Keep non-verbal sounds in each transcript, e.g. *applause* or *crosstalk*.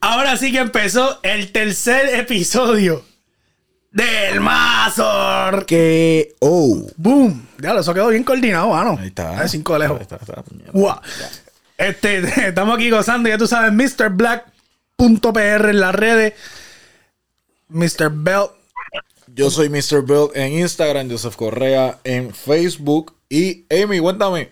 Ahora sí que empezó el tercer episodio del Mazor. Que. Oh. ¡Boom! Ya, eso quedó bien coordinado, mano. Ahí está. De cinco de lejos. Ahí está, está. Este, *laughs* estamos aquí gozando, ya tú sabes, MrBlack.pr en las redes. Mr. Bell. Yo soy Mr. Bill en Instagram, Joseph Correa en Facebook. Y Amy, cuéntame.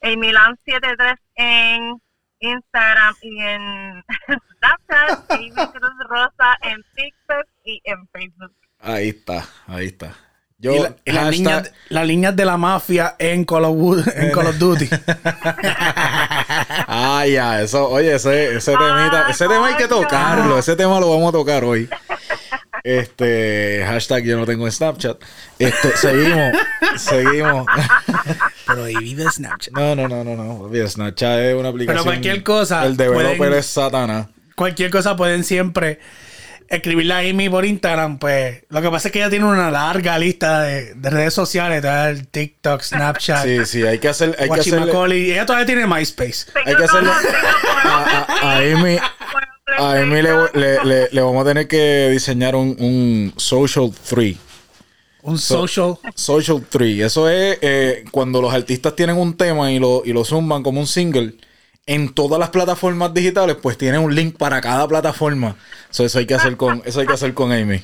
Milan73 en Instagram y en *laughs* Snapchat, Amy Cruz Rosa en TikTok y en Facebook. Ahí está, ahí está. Yo, Y la- y las hashtag- líneas, las líneas de la mafia en Call of, Wood- en Call of Duty. *laughs* Ah, ya, eso, oye, ese, ese temita, ese tema hay que tocarlo, ese tema lo vamos a tocar hoy. Este, hashtag yo no tengo Snapchat. Este, seguimos, *laughs* seguimos. Prohibido Snapchat. No, no, no, no, no. Snapchat es una aplicación. cualquier cosa El developer pueden- es Satana. Cualquier cosa pueden siempre escribirle a Amy por Instagram. Pues lo que pasa es que ella tiene una larga lista de, de redes sociales: tal, TikTok, Snapchat, Sí, sí, hay que hacer, hay que hacerle, Guachimacoli. Ella todavía tiene MySpace. hay que hacerle a, a, a Amy, a Amy le, le, le- le vamos a tener que diseñar un, un social tree. Un social. Social tree. Eso es eh, cuando los artistas tienen un tema y lo, y lo zumban como un single. En todas las plataformas digitales, pues tienen un link para cada plataforma. So, eso hay que hacer con, eso hay que hacer con Amy.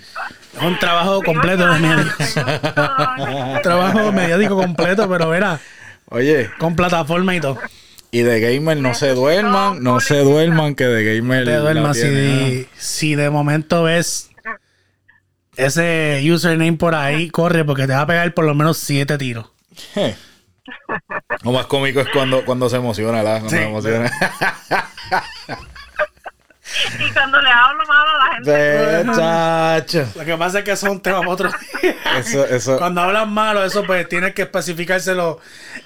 Es un trabajo completo de medios. *laughs* Un trabajo mediático completo, pero era Oye, con plataforma y todo. Y de gamer no se duerman, no se duerman, que de gamer. Te la duermas si, si de momento ves ese username por ahí, corre porque te va a pegar por lo menos siete tiros. Lo más cómico es cuando, cuando se emociona, ¿verdad? Cuando Sí. se emociona. *laughs* Y cuando le hablo malo a la gente, chacho. Lo que pasa es que eso es un tema para otro día. Eso, eso. Cuando hablas malo, eso pues tienes que especificárselo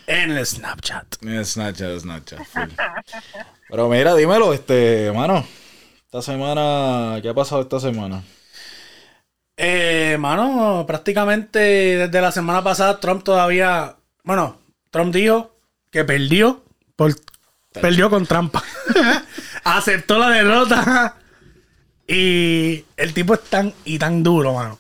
en el Snapchat. Es Snapchat, Snapchat. full. Pero mira, dímelo, este, mano. Esta semana, ¿qué ha pasado esta semana? Eh, mano, prácticamente desde la semana pasada Trump todavía, bueno, Trump dijo que perdió por perdió con trampa. *laughs* Aceptó la derrota y el tipo es tan y tan duro, mano,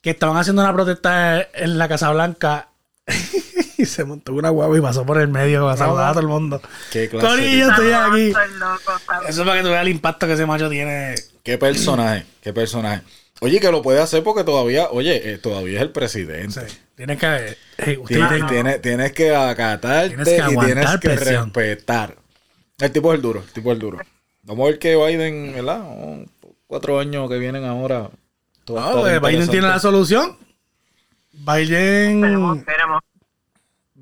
que estaban haciendo una protesta en la Casa Blanca *laughs* y se montó una guagua y pasó por el medio, pasó a todo el mundo. ¿Qué clase estoy aquí. ¿sabes? Eso es para que tú veas el impacto que ese macho tiene. ¿Qué personaje? ¿Qué personaje? Oye, que lo puede hacer porque todavía, oye, eh, todavía es el presidente. Sí, tienes que. eh, usted Tienes, tiene- tienes- tienes que acatarte Tienes que y tienes aguantar que presión. respetar. El tipo es el duro, el tipo es el duro. Vamos a ver que Biden, ¿verdad? Oh, Cuatro años que vienen ahora. todo No, está pues, Biden tiene la solución. Biden. Esperemos.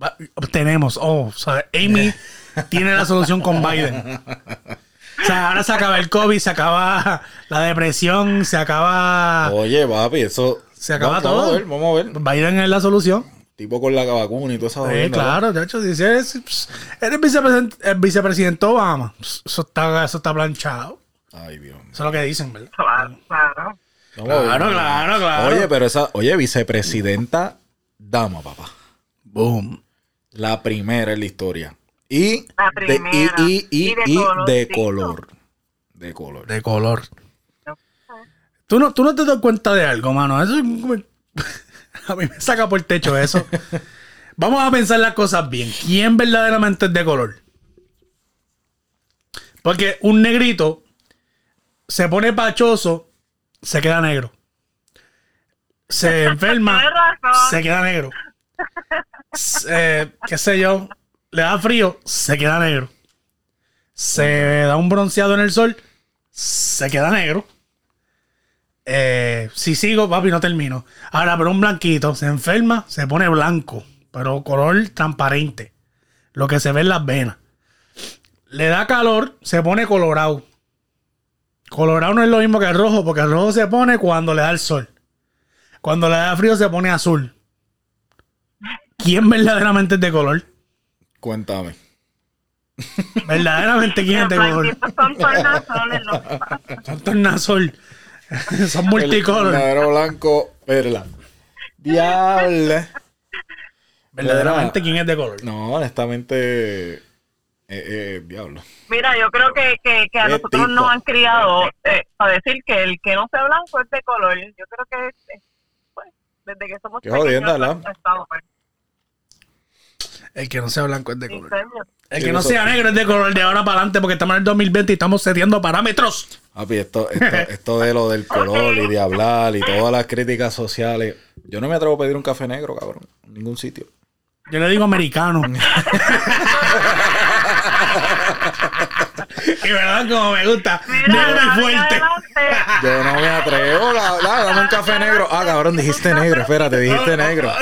va- tenemos. Oh, o sea, Amy *laughs* tiene la solución con Biden. O sea, ahora se acaba el COVID, se acaba la depresión, se acaba. Oye, papi, eso. Se acaba vamos, Vamos todo. a ver, vamos a ver. Biden es la solución. Tipo con la vacuna y toda esa Sí, jodienda, claro, de hecho, dice, eres, eres vicepresidente, el vicepresidente Obama. Eso está, eso está planchado. Ay, Dios mío. Eso es lo que dicen, ¿verdad? Claro, claro. Vamos. Claro, claro, claro. Oye, pero esa, oye, vicepresidenta dama, papá. Boom. La primera en la historia. Y La de, primera. y, y, y, Y de y color, de sí. color. De color. De color. ¿Tú no, tú no te das cuenta de algo, mano. Eso *laughs* a mí me saca por el techo eso. Vamos a pensar las cosas bien. ¿Quién verdaderamente es de color? Porque un negrito se pone pachoso, se queda negro. Se *laughs* enferma, se queda negro. Se- qué sé yo, le da frío, se queda negro. Se da un bronceado en el sol, se queda negro. Eh, si sigo, papi, no termino. Ahora, pero un blanquito se enferma, se pone blanco, pero color transparente. Lo que se ve en las venas. Le da calor, se pone colorado. Colorado no es lo mismo que el rojo, porque el rojo se pone cuando le da el sol. Cuando le da frío se pone azul. ¿Quién verdaderamente es de color? Cuéntame. Verdaderamente quién es de color. son pasa. Son tornasol. *laughs* Son El multicolor. negro blanco, perla. Diablo. Verdaderamente quién es de color. No, honestamente. Eh, eh, diablo. Mira, yo creo que, que, que a nosotros tipo. nos han criado eh, para decir que el que no sea blanco es de color. Yo creo que eh, pues, desde que somos Qué jodienda, pequeños estado, pues, El que no sea blanco es de color. El que no sea negro es de color de ahora para adelante porque estamos en el 2020 y estamos cediendo parámetros. Papi, esto, esto, *laughs* esto de lo del color y de hablar y todas las críticas sociales. Yo no me atrevo a pedir un café negro, cabrón. En ningún sitio. Yo le digo americano. *laughs* y verdad, como me gusta. Mira, negro y fuerte. Yo no me atrevo. la- la- dame un café negro. Ah, cabrón, dijiste negro. Espérate, dijiste negro.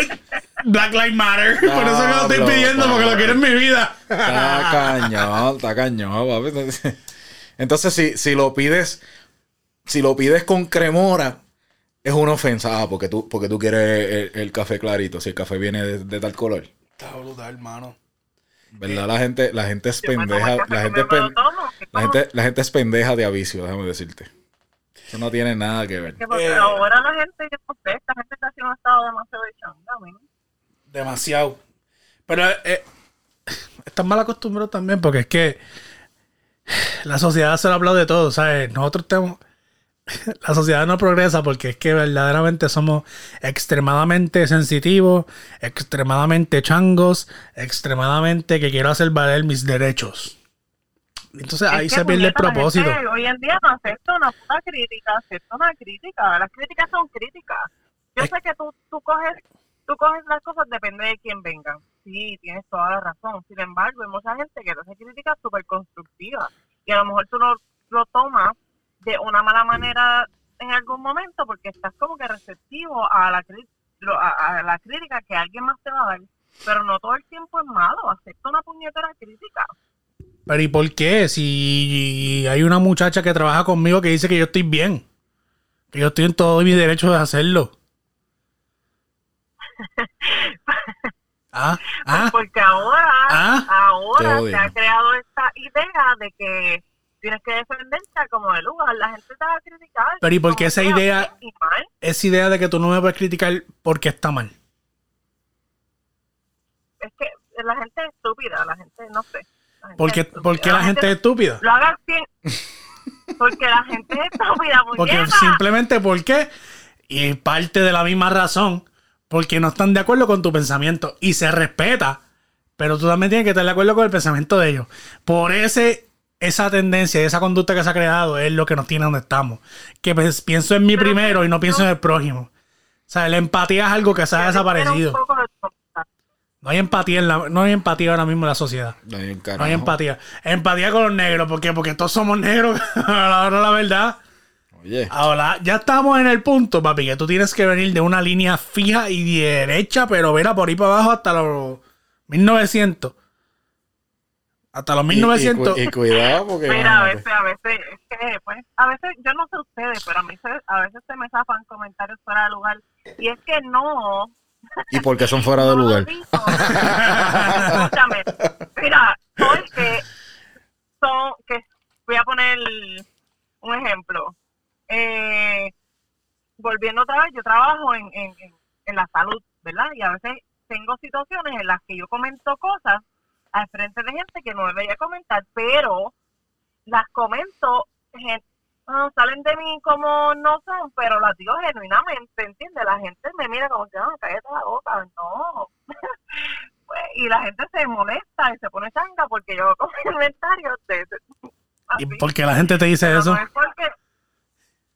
Black Lives Matter. *laughs* Por eso que lo estoy pidiendo, porque lo quiero en mi vida. Está cañón, está cañón, papi. Entonces, si, si lo pides, si lo pides con cremora, es una ofensa. Ah, porque tú, porque tú quieres el, el café clarito, si el café viene de, de tal color. Está brutal, hermano. ¿Verdad? La gente, la gente es me pendeja. La gente, es me pen- la gente, la gente es pendeja de avicio, déjame decirte. Eso no tiene nada que ver. que porque Eh. ahora la gente, yo no sé, esta gente está haciendo un estado demasiado de changa. Demasiado. Pero eh, están mal acostumbrados también porque es que la sociedad se lo aplaude todo, ¿sabes? Nosotros tenemos... *laughs* La sociedad no progresa porque es que verdaderamente somos extremadamente sensitivos, extremadamente changos, extremadamente que quiero hacer valer mis derechos. Entonces ahí Es se pierde el propósito. gente Hoy en día no acepta una puta crítica, acepta una crítica. Las críticas son críticas. Yo Es- sé que tú, tú coges tú coges las cosas, depende de quién vengan. Sí, tienes toda la razón. Sin embargo, hay mucha gente que te hace críticas súper constructivas. Y a lo mejor tú lo, lo tomas de una mala manera en algún momento porque estás como que receptivo a la, a, a la crítica que alguien más te va a dar. Pero no todo el tiempo es malo. Acepta una puñetera crítica. Pero ¿y por qué? Si hay una muchacha que trabaja conmigo que dice que yo estoy bien, que yo estoy en todo mi derecho de hacerlo. Ah, *laughs* ah, Porque ahora, Ah. Ahora se ha creado esta idea de que tienes que defenderte como de lugar. La gente te va a criticar. Pero ¿y por qué como esa idea- esa idea de que tú no me puedes criticar porque está mal. Es que la gente es estúpida, la gente no sé. La gente ¿Por qué, es estúpida. por qué la gente es estúpida? Lo hagan bien. *laughs* Porque la gente es estúpida, Porque simplemente porque, y parte de la misma razón, porque no están de acuerdo con tu pensamiento y se respeta, pero tú también tienes que estar de acuerdo con el pensamiento de ellos. Por ese, esa tendencia y esa conducta que se ha creado es lo que nos tiene donde estamos. Que pues, pienso en mí Pero primero y no pienso en el prójimo. O sea, la empatía es algo que se ha desaparecido. No hay empatía en la, no hay empatía ahora mismo en la sociedad. No hay, No hay empatía. Empatía con los negros, ¿por qué? Porque todos somos negros. Ahora *laughs* la verdad. Oye, Ahora, ya estamos en el punto, papi, que tú tienes que venir de una línea fija y derecha, pero verá por ahí para abajo hasta los 1900. Hasta los y- y, 1900. cu- y cuidado porque. Mira, a veces, a veces, es que, pues, a veces, yo no sé ustedes, pero a mí se, a veces se me zafan comentarios fuera de lugar. Y es que no, Y porque son fuera de *laughs* no lugar. Escúchame, mira, porque son, que voy a poner un ejemplo. Eh, volviendo otra vez, yo trabajo en, en, en, la salud, ¿verdad? Y a veces tengo situaciones en las que yo comento cosas al frente de gente que no debería comentar, pero las comento, ah, salen de mí como no son, pero las digo genuinamente, ¿entiendes? La gente me mira como que, ah, cállate la boca, no. *laughs* Pues, y la gente se molesta y se pone changa porque yo hago *laughs* comentarios de ¿Y así. por qué la gente te dice Pero eso? No es porque,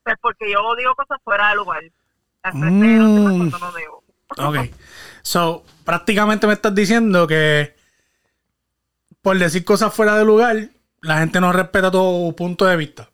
es porque yo digo cosas fuera de lugar. De los Mm. cuando no debo. Ok. So, prácticamente me estás diciendo que por decir cosas fuera de lugar, la gente no respeta tu punto de vista.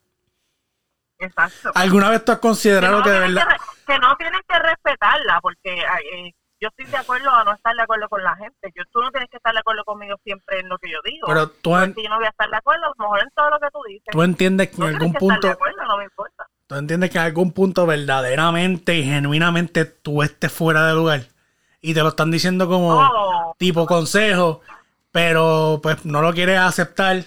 Exacto. ¿Alguna vez tú has considerado no que de tienes verdad... que no tienes que respetarla porque eh, yo estoy de acuerdo a no estar de acuerdo con la gente. Yo, tú no tienes que estar de acuerdo conmigo siempre en lo que yo digo. Pero tú, en- Porque yo no voy a estar de acuerdo, a lo mejor en todo lo que tú dices. tú entiendes que en no algún de punto... acuerdo, no me importa. ¿Tú entiendes que en algún punto verdaderamente y genuinamente tú estés fuera de lugar? Y te lo están diciendo como Oh, tipo consejo, pero pues no lo quieres aceptar.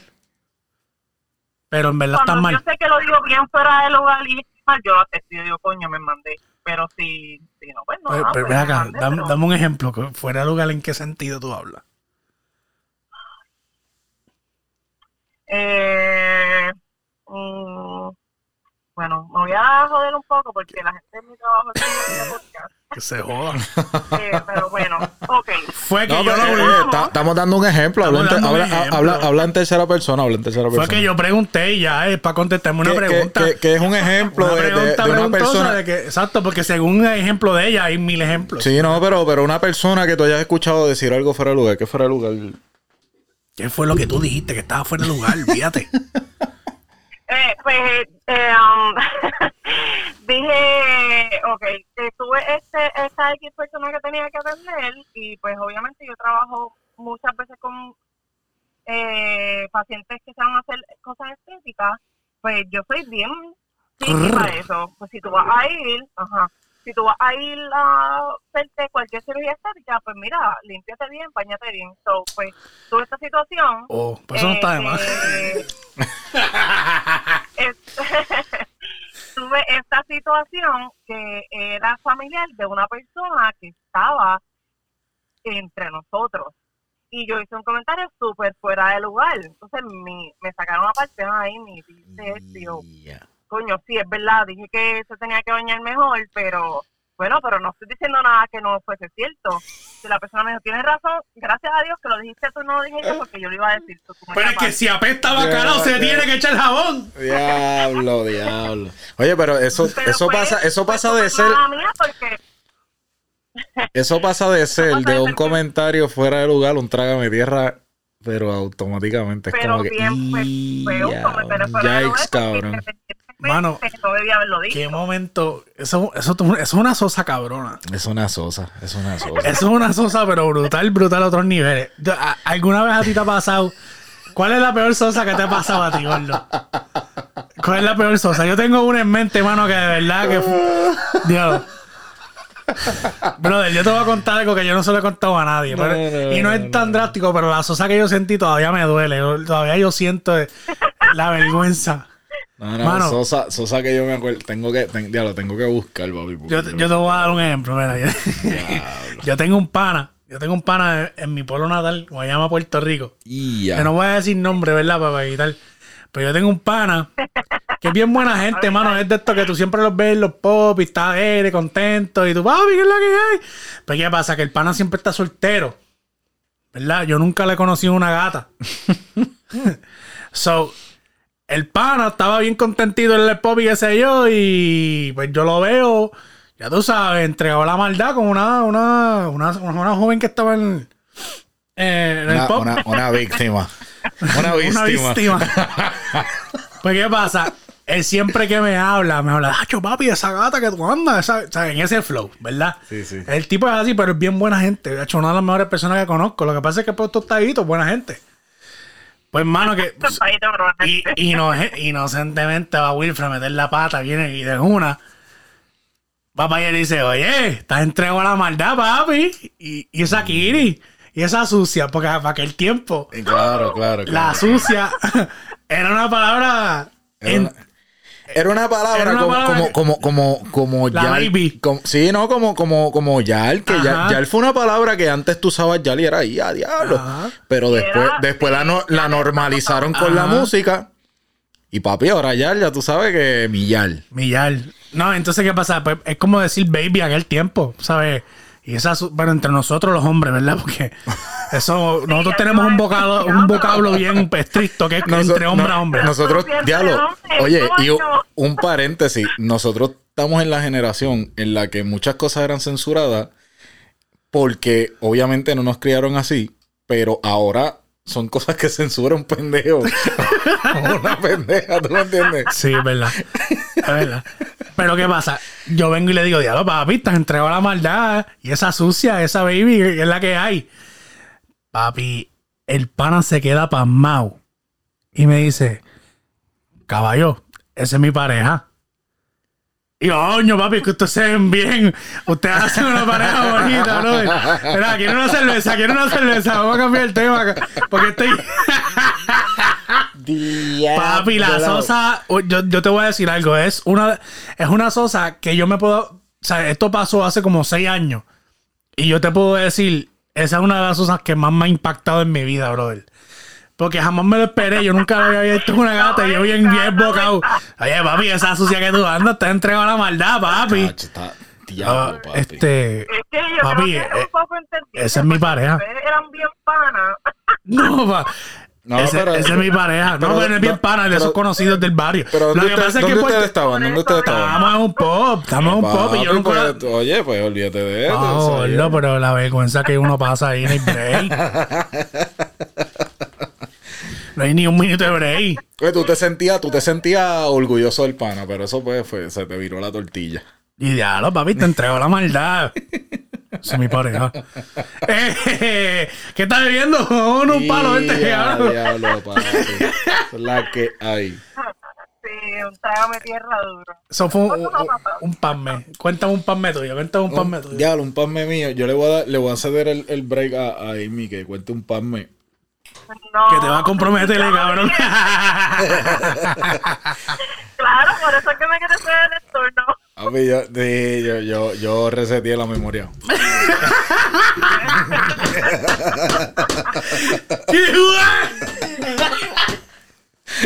Pero en verdad cuando mal. yo sé que lo digo bien fuera de lugar y mal, yo lo acepto. Yo digo, coño, me mandé. Pero si, si no, pues no. Pero, pero pues ven me acá, mandé, dame, pero- dame un ejemplo. Fuera de lugar, ¿en qué sentido tú hablas? Eh, mm, bueno, me voy a joder un poco porque la gente de mi trabajo es de *laughs* podcast. Que se jodan. Eh, pero bueno, ok. Fue que No, yo pero, lo eh, ta- estamos dando un ejemplo. Habla en, un ejemplo. habla- habla en tercera persona. Habla en tercera Fue persona. que yo pregunté y ya es para contestarme una que- pregunta. que- que es un ejemplo una de- de- pregunta de una preguntosa persona- de que, exacto, porque según el ejemplo de ella hay mil ejemplos. Sí, no, pero, pero una persona que tú hayas escuchado decir algo fuera de lugar. ¿Qué fuera de lugar? ¿Qué fue lo que tú dijiste? Que estaba fuera de lugar, fíjate. *laughs* Eh, pues eh, um, *laughs* dije, ok, eh, tuve este, esta X persona que tenía que atender y pues obviamente yo trabajo muchas veces con eh, pacientes que se van a hacer cosas estéticas, pues yo soy bien para eso. Pues si tú vas a ir, ajá, si tú vas a ir a hacerte cualquier cirugía estética, pues mira, límpiate bien, bañate bien. So, pues tuve esta situación. Oh, pues eso no está de más. Eh, *laughs* tuve esta situación que era familiar de una persona que estaba entre nosotros y yo hice un comentario súper fuera de lugar entonces mi, me sacaron aparte ahí mi dice esto y yo, coño sí es verdad dije que se tenía que bañar mejor pero bueno pero no estoy diciendo nada que no fuese cierto si la persona me dijo tienes razón gracias a Dios que lo dijiste tú no lo dije yo porque yo lo iba a decir tú, Pero es que si apesta bacalao, se tiene que echar jabón. Diablo, diablo. Oye, pero eso, Pero eso pasa, eso pasa de ser, mía porque *laughs* eso pasa de ser de un que- comentario fuera de lugar, un trágame tierra, pero automáticamente es pero como que. bien un "Ya, yikes, porque cabrón. independientemente Mano, no debía haberlo dicho Qué momento. Eso, eso, eso es una sosa cabrona. Es una sosa, es una sosa. Eso es una sosa, pero brutal, brutal a otros niveles. ¿Alguna vez a ti te ha pasado? ¿Cuál es la peor sosa que te ha pasado a ti, gordo? ¿Cuál es la peor sosa? Yo tengo una en mente, mano, que de verdad que... Dios. Brother, yo te voy a contar algo que yo no se lo he contado a nadie. pero- no, y no es tan drástico, pero la sosa que yo sentí todavía me duele. Yo- Todavía yo siento la vergüenza. No, no, Mano. sosa, sosa que yo me acuerdo. Tengo que, ten- diablo, tengo que buscar, papi. Yo, yo te voy a dar un ejemplo. Mira, yo, *laughs* yo tengo un pana. Yo tengo un pana en, en mi pueblo natal, Guayama, Puerto Rico. Y ya. Que no voy a decir nombre, ¿verdad? Para evitar. Pero yo tengo un pana que es bien buena gente, *laughs* mano. Es de esto que tú siempre los ves en los pop y está alegre, contento. Y tú, papi, ¿qué es la que hay? Pero ¿qué pasa? Que el pana siempre está soltero. ¿Verdad? Yo nunca le he conocido una gata. *laughs* so, el pana estaba bien contentito en el pop y qué sé yo. Y pues yo lo veo, ya tú sabes, entregó la maldad con una, una, una, una joven que estaba en, eh, en el pop. *laughs* una, víctima. Una víctima. Una *laughs* víctima. pues, ¿qué pasa? Él siempre que me habla, me habla, ¡Acho, papi, esa gata que tú andas! Esa, o sea, en ese flow, ¿verdad? Sí, sí. El tipo es así, pero es bien buena gente. De hecho, una de las mejores personas que conozco. Lo que pasa es que pues tostadito, buena gente. Pues, mano, que... *laughs* Ahí te lo Y, ino- inocentemente va Wilfred a meter la pata, viene y de una. Papá y le dice, oye, estás entregado a la maldad, papi. Y, y esa Kiri, y esa sucia, porque para aquel tiempo, Y Claro, claro. claro. la sucia *laughs* era una palabra. Era en- una, era una palabra, Era una como, palabra como, que- como, como, como La yal. baby. como- sí, no, como, como, como yal, que yal fue una palabra que antes tú usabas yal y era ahí, a diablo. Ajá. Pero después, Era- después la, no- la normalizaron con la música. Y papi, ahora yal, ya tú sabes que mi yal. Millar. No, entonces, ¿qué pasa? Pues es como decir baby aquel tiempo, ¿sabes? Y esa, pero entre nosotros los hombres, ¿verdad? *laughs* Porque eso, nosotros tenemos un vocablo, un vocablo bien estricto que es entre hombre no- a hombre. Nosotros, diablo. Oye, y un, paréntesis. Nosotros estamos en la generación en la que muchas cosas eran censuradas porque obviamente no nos criaron así, pero ahora son cosas que censura un *laughs* pendejo. Una pendeja, ¿tú me entiendes? Sí, es verdad. Es verdad. Pero ¿qué pasa? Yo vengo y le digo, diablo, papi, estás entregado a la maldad. Y esa sucia, esa baby, que es la que hay. Papi, el pana se queda pasmado. Y me dice, caballo, esa es mi pareja. Y yo, coño, papi, que ustedes se ven bien. Ustedes hacen una pareja *laughs* bonita, bro. Mira, quiero una cerveza, quiero una cerveza. Vamos a cambiar el tema. Porque estoy... *laughs* Papi, la sosa, yo, yo te voy a decir algo, es una, es una sosa que yo me puedo, o sea, esto pasó hace como seis años y yo te puedo decir, esa es una de las sosas que más me ha impactado en mi vida, brother. Porque jamás me lo esperé. Yo nunca lo había visto en una gata. Y yo bien, bien bocado. Oye, papi, esa sucia que tú andas, te has entregado a la maldad, papi. Chacho, está Ah, diablo, papi. este. Es que yo Papi, creo que eh, un poco entendible. esa es mi pareja. eran bien panas. *laughs* No, pa. No, ese, pero- ese es mi pareja. pero- no, pero es bien no, pana de esos conocidos del barrio. Pero Lo ¿dónde, que ustedes- pasa es que ¿dónde ustedes estaban? ¿Dónde ustedes estaban? Estamos en un pop, estamos en un pop y yo nunca. pues, oye, pues olvídate de eso. No, gordo, oye. pero la vergüenza que uno pasa ahí no hay break. *laughs* No hay ni un minuto de break. Oye, tú te sentías, tú te sentías orgulloso del pana, pero eso pues fue, se te viró la tortilla. Y diablo, papi, te entrego la maldad. *laughs* Es mi pareja. *laughs* Eh, ¿Qué estás bebiendo? *laughs* Uno, un palo, vente. Diablo, la que hay. Sí, un trágame tierra duro. Eso fue un, un, un panme. Cuéntame un panme tuyo. Cuéntame un panme tuyo. Diablo, un panme mío. Yo le voy a dar, le voy a ceder el, el break a, a Amy que cuente un panme. No. Que te va a comprometer, cabrón. *laughs* Claro, por eso es que me quieres ser el turno. Papi, yo, sí, yo, yo, yo reseteé la memoria. *laughs*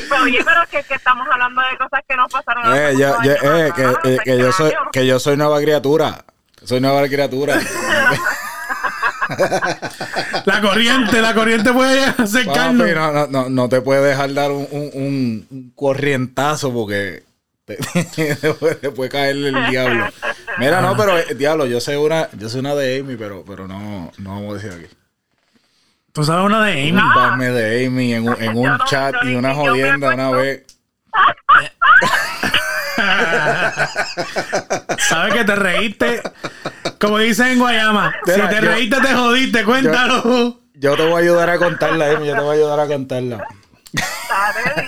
Pero oye, pero que, que estamos hablando de cosas que pasaron Eh, hace yo, muchos yo- años eh, que, eh, que yo soy, que yo soy nueva criatura. Soy nueva criatura. *laughs* La corriente, la corriente puede acercarnos. Papi, no, no, no, no te puedes dejar dar un, un, un- un corrientazo porque *laughs* te, te puede, te puede caer el diablo. Mira, no, pero eh, diablo, yo soy una, yo soy una de Amy, pero, pero no, no vamos a decir aquí. Tú sabes una de Amy. Un de Amy en un, en Yo un no- chat yo y una yo jodienda una vez. *laughs* ¿Sabes que te reíste? Como dicen en Guayama, Mira, si te yo- reíste, te jodiste, cuéntalo. Yo te voy a ayudar a contarla, Amy, yo te voy a ayudar a contarla.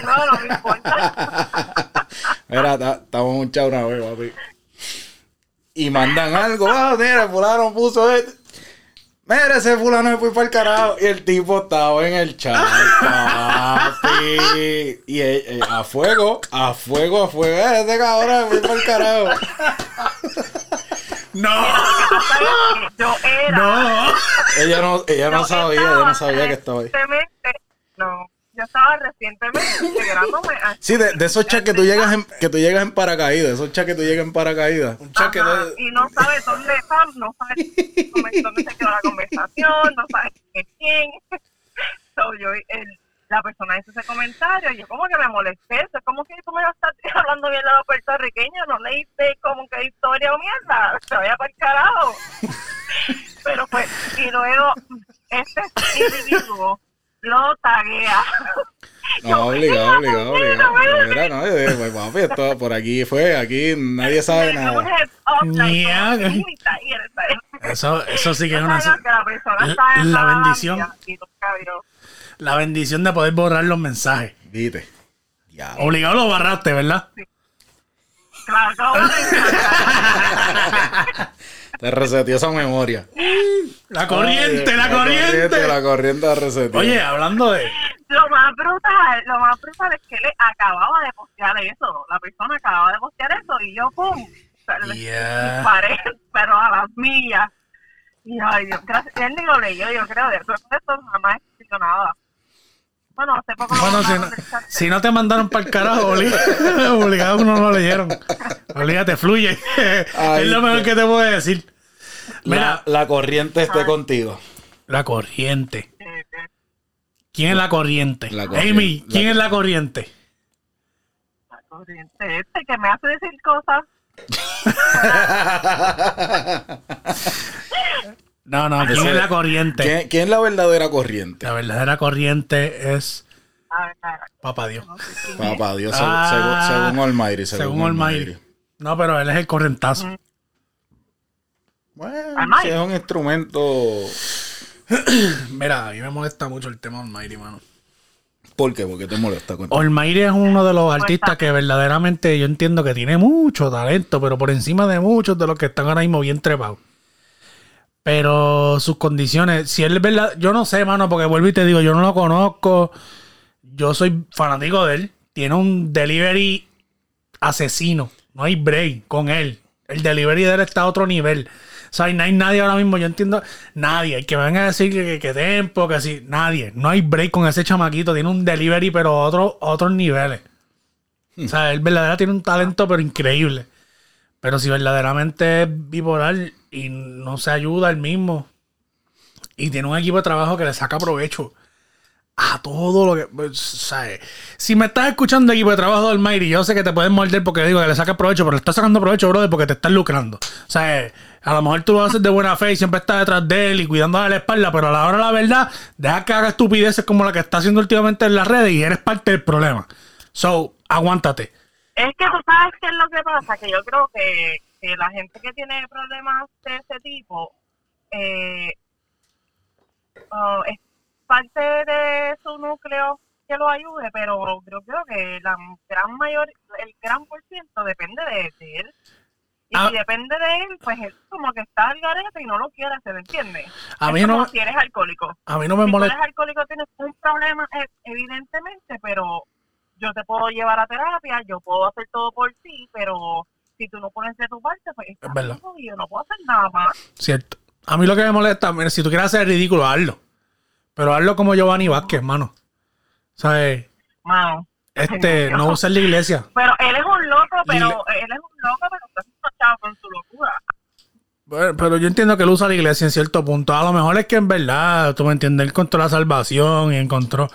No me importa. *laughs* Mira, ta- estamos un chao una vez, papi. Y mandan algo, ah, mira, fulano puso esto. Mira, ese fulano se fue para el carajo. Y el tipo estaba en el chat, papi. Y eh, eh, a fuego, a fuego, a fuego. Eh, ese cabrón se fue para el carajo. *laughs* No. *laughs* Yo era. no. Ella no, ella no yo sabía, ella no sabía que estaba ahí. No, yo estaba recientemente *laughs* integrándome a Sí, de, de esos chats que tú *laughs* llegas en, que tú llegas en paracaídas, esos chats que tú llegas en paracaídas. Un de- y no sabes dónde está, no sabes dónde se quedó la conversación, no sabes quién es quién. *laughs* So, yo, el- la persona hizo ese comentario, y yo como que me molesté, eso es como que tú me vas a estar hablando bien de los puertorriqueños, no leíste como que historia o mierda, se vaya para el carajo. Pero pues, y luego este individuo lo taguea. *laughs* No, obligado, obligado, obligado. Mira, no, pues, papi, esto por aquí fue, aquí nadie sabe nada. Eso, eso sí que es una. la bendición. La bendición de poder borrar los mensajes. Viste. Ya. Obligado lo barraste, ¿verdad? Claro, ¿cómo *laughs* *laughs* Te reseteó esa memoria. La corriente, la, corriente. La corriente la reseteó. Oye, hablando de. Lo más brutal, lo más brutal es que él acababa de postear eso. La persona acababa de postear eso y yo, pum, le Yeah. disparé, *laughs* pero a las millas. Y ay, Dios, gracias. Él ni lo leyó, yo creo. De eso, de eso jamás escribió nada. Bueno, hace poco Bueno, si no, si no te mandaron para el carajo, obli- *laughs* obligado no lo leyeron. Olvídate, fluye. Ay, es lo mejor que te puedo decir. Mira, la, la corriente esté contigo. la corriente. ¿Quién es la corriente? La corriente. Amy, ¿quién La- es la corriente? la corriente este que me hace decir cosas. *laughs* *laughs* No, no, ¿quién es la corriente? ¿Quién, quién es la verdadera corriente? La verdadera corriente es A ver, a ver, Papá Dios. Papá Dios, según, Ah, según, según Almighty. Según, Según Almighty. No, pero él es el correntazo. Bueno, Almighty. si es un instrumento. *clears throat* Mira, a mí me molesta mucho el tema de Almighty, mano. ¿Por qué? Porque te molesta. Cuéntame. Almighty es uno de los artistas que verdaderamente yo entiendo que tiene mucho talento, pero por encima de muchos de los que están ahora mismo bien trepados. Pero sus condiciones, si él es verdad, yo no sé, mano, porque vuelvo y te digo, yo no lo conozco. Yo soy fanático de él. Tiene un delivery asesino. No hay break con él. El delivery de él está a otro nivel. sea, no hay nadie ahora mismo, yo entiendo, nadie, que me venga a decir que, que, que tempo, que sí, nadie, no hay break con ese chamaquito, tiene un delivery, pero a otro, otros niveles. O sea, él verdaderamente tiene un talento, pero increíble. Pero si verdaderamente es bipolar y no se ayuda él mismo, y tiene un equipo de trabajo que le saca provecho a todo lo que. pues, ¿sabes? Si me estás escuchando equipo de trabajo del Mayri, yo sé que te puedes morder porque digo que le sacas provecho, pero le estás sacando provecho, brother, porque te estás lucrando. O sea, a lo mejor tú lo haces de buena fe y siempre estás detrás de él y cuidándole la espalda, pero a la hora de la verdad, deja que haga estupideces como la que está haciendo últimamente en las redes y eres parte del problema. So, aguántate. Es que tú sabes qué es lo que pasa, que yo creo que, que la gente que tiene problemas de ese tipo eh, oh, es parte de su núcleo que lo ayude, pero yo creo que la gran mayor, el gran por ciento depende de, él. Y Ah. si depende de él, pues él como que está al garete y no lo quiere hacer, ¿entiendes? A Es mí como no- si eres alcohólico. A mí no me si molesta. eres alcohólico tienes un problema, eh, evidentemente, pero yo te puedo llevar a terapia, yo puedo hacer todo por ti, pero si tú no pones de tu parte, pues estás verdad. jodido, no puedo hacer nada más. Cierto. A mí lo que me molesta, mira, si tú quieres hacer ridículo, hazlo. Pero hazlo como Giovanni Vázquez, mano. ¿Sabes? Mano. Este, *laughs* no usar la iglesia. Pero él es un loco, pero él es un loco, pero está chavo con su locura. Bueno, Pero yo entiendo que él usa la iglesia en cierto punto. A lo mejor es que en verdad, tú me entiendes, él encontró la salvación y encontró.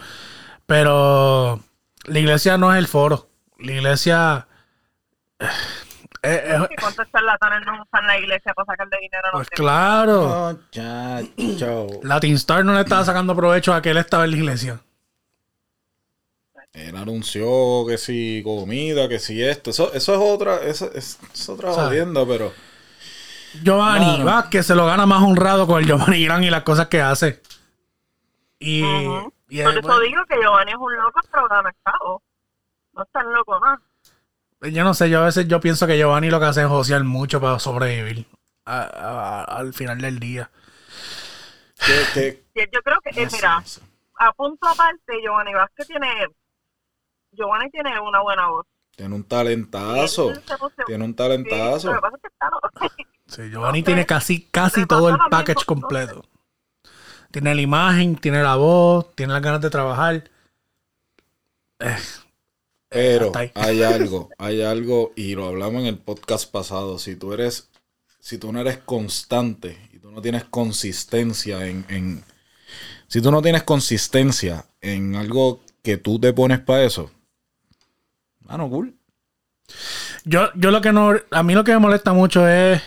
Pero la iglesia no es el foro. La iglesia. eh, eh, ¿Y cuántos charlatanes no usan la iglesia para sacarle dinero a los pues claro. Oh, ya, chao. Latin Star no le estaba sacando provecho a que él estaba en la iglesia. Él anunció que si comida, que si esto. Eso, eso es otra, eso es, es otra jodienda, pero. Giovanni Mano. Vázquez se lo gana más honrado con el Giovanni Gran y las cosas que hace. Y. y, Por eso bueno, digo que Giovanni es un loco, chavo. No es tan loco más. yo no sé, yo a veces yo pienso que Giovanni lo que hace es josear mucho para sobrevivir a- a- al final del día. yo creo que, eh, mira, a punto aparte, Giovanni Vázquez tiene... Giovanni tiene una buena voz. Tiene un talentazo. Tiene un talentazo. Sí, Giovanni *laughs* tiene casi, casi todo el package completo. Tiene la imagen, tiene la voz, tiene las ganas de trabajar. Pero hasta ahí. hay *laughs* algo, hay algo, y lo hablamos en el podcast pasado. Si tú eres, si tú no eres constante y tú no tienes consistencia en, en- si tú no tienes consistencia en algo que tú te pones para eso, mano, cool. Yo, yo lo que no, a mí lo que me molesta mucho es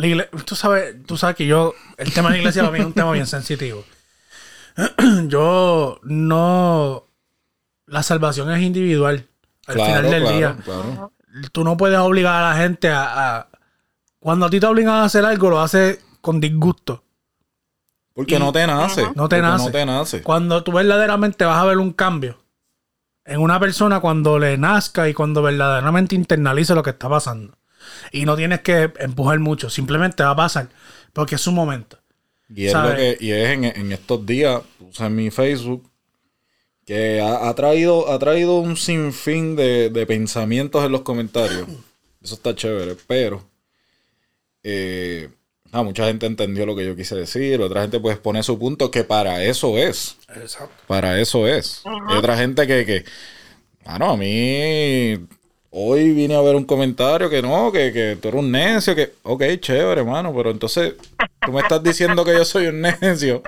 la tú sabes, tú sabes que yo, el tema de la iglesia para mí es un tema bien sensitivo. *clears throat* yo no, la salvación es individual al Claro, final del claro, día. claro. Tú no puedes obligar a la gente a, a- cuando a ti te obligan a hacer algo lo haces con disgusto. Porque Y- no te nace. No te nace. No te nace. Cuando tú verdaderamente vas a ver un cambio en una persona cuando le nazca y cuando verdaderamente internalice lo que está pasando. Y no tienes que empujar mucho, simplemente va a pasar porque es su momento. Y es, lo que, y es en, en estos días, puse en mi Facebook, que ha, ha traído, ha traído un sinfín de, de pensamientos en los comentarios. *clears throat* Eso está chévere, pero eh, ah, mucha gente entendió lo que yo quise decir, otra gente pues pone su punto, que para eso es. Para eso es. Hay otra gente que, que bueno, a mí hoy vine a ver un comentario que no, que, que tú eres un necio, que, ok, chévere, hermano, pero entonces tú me estás diciendo que yo soy un *laughs* necio,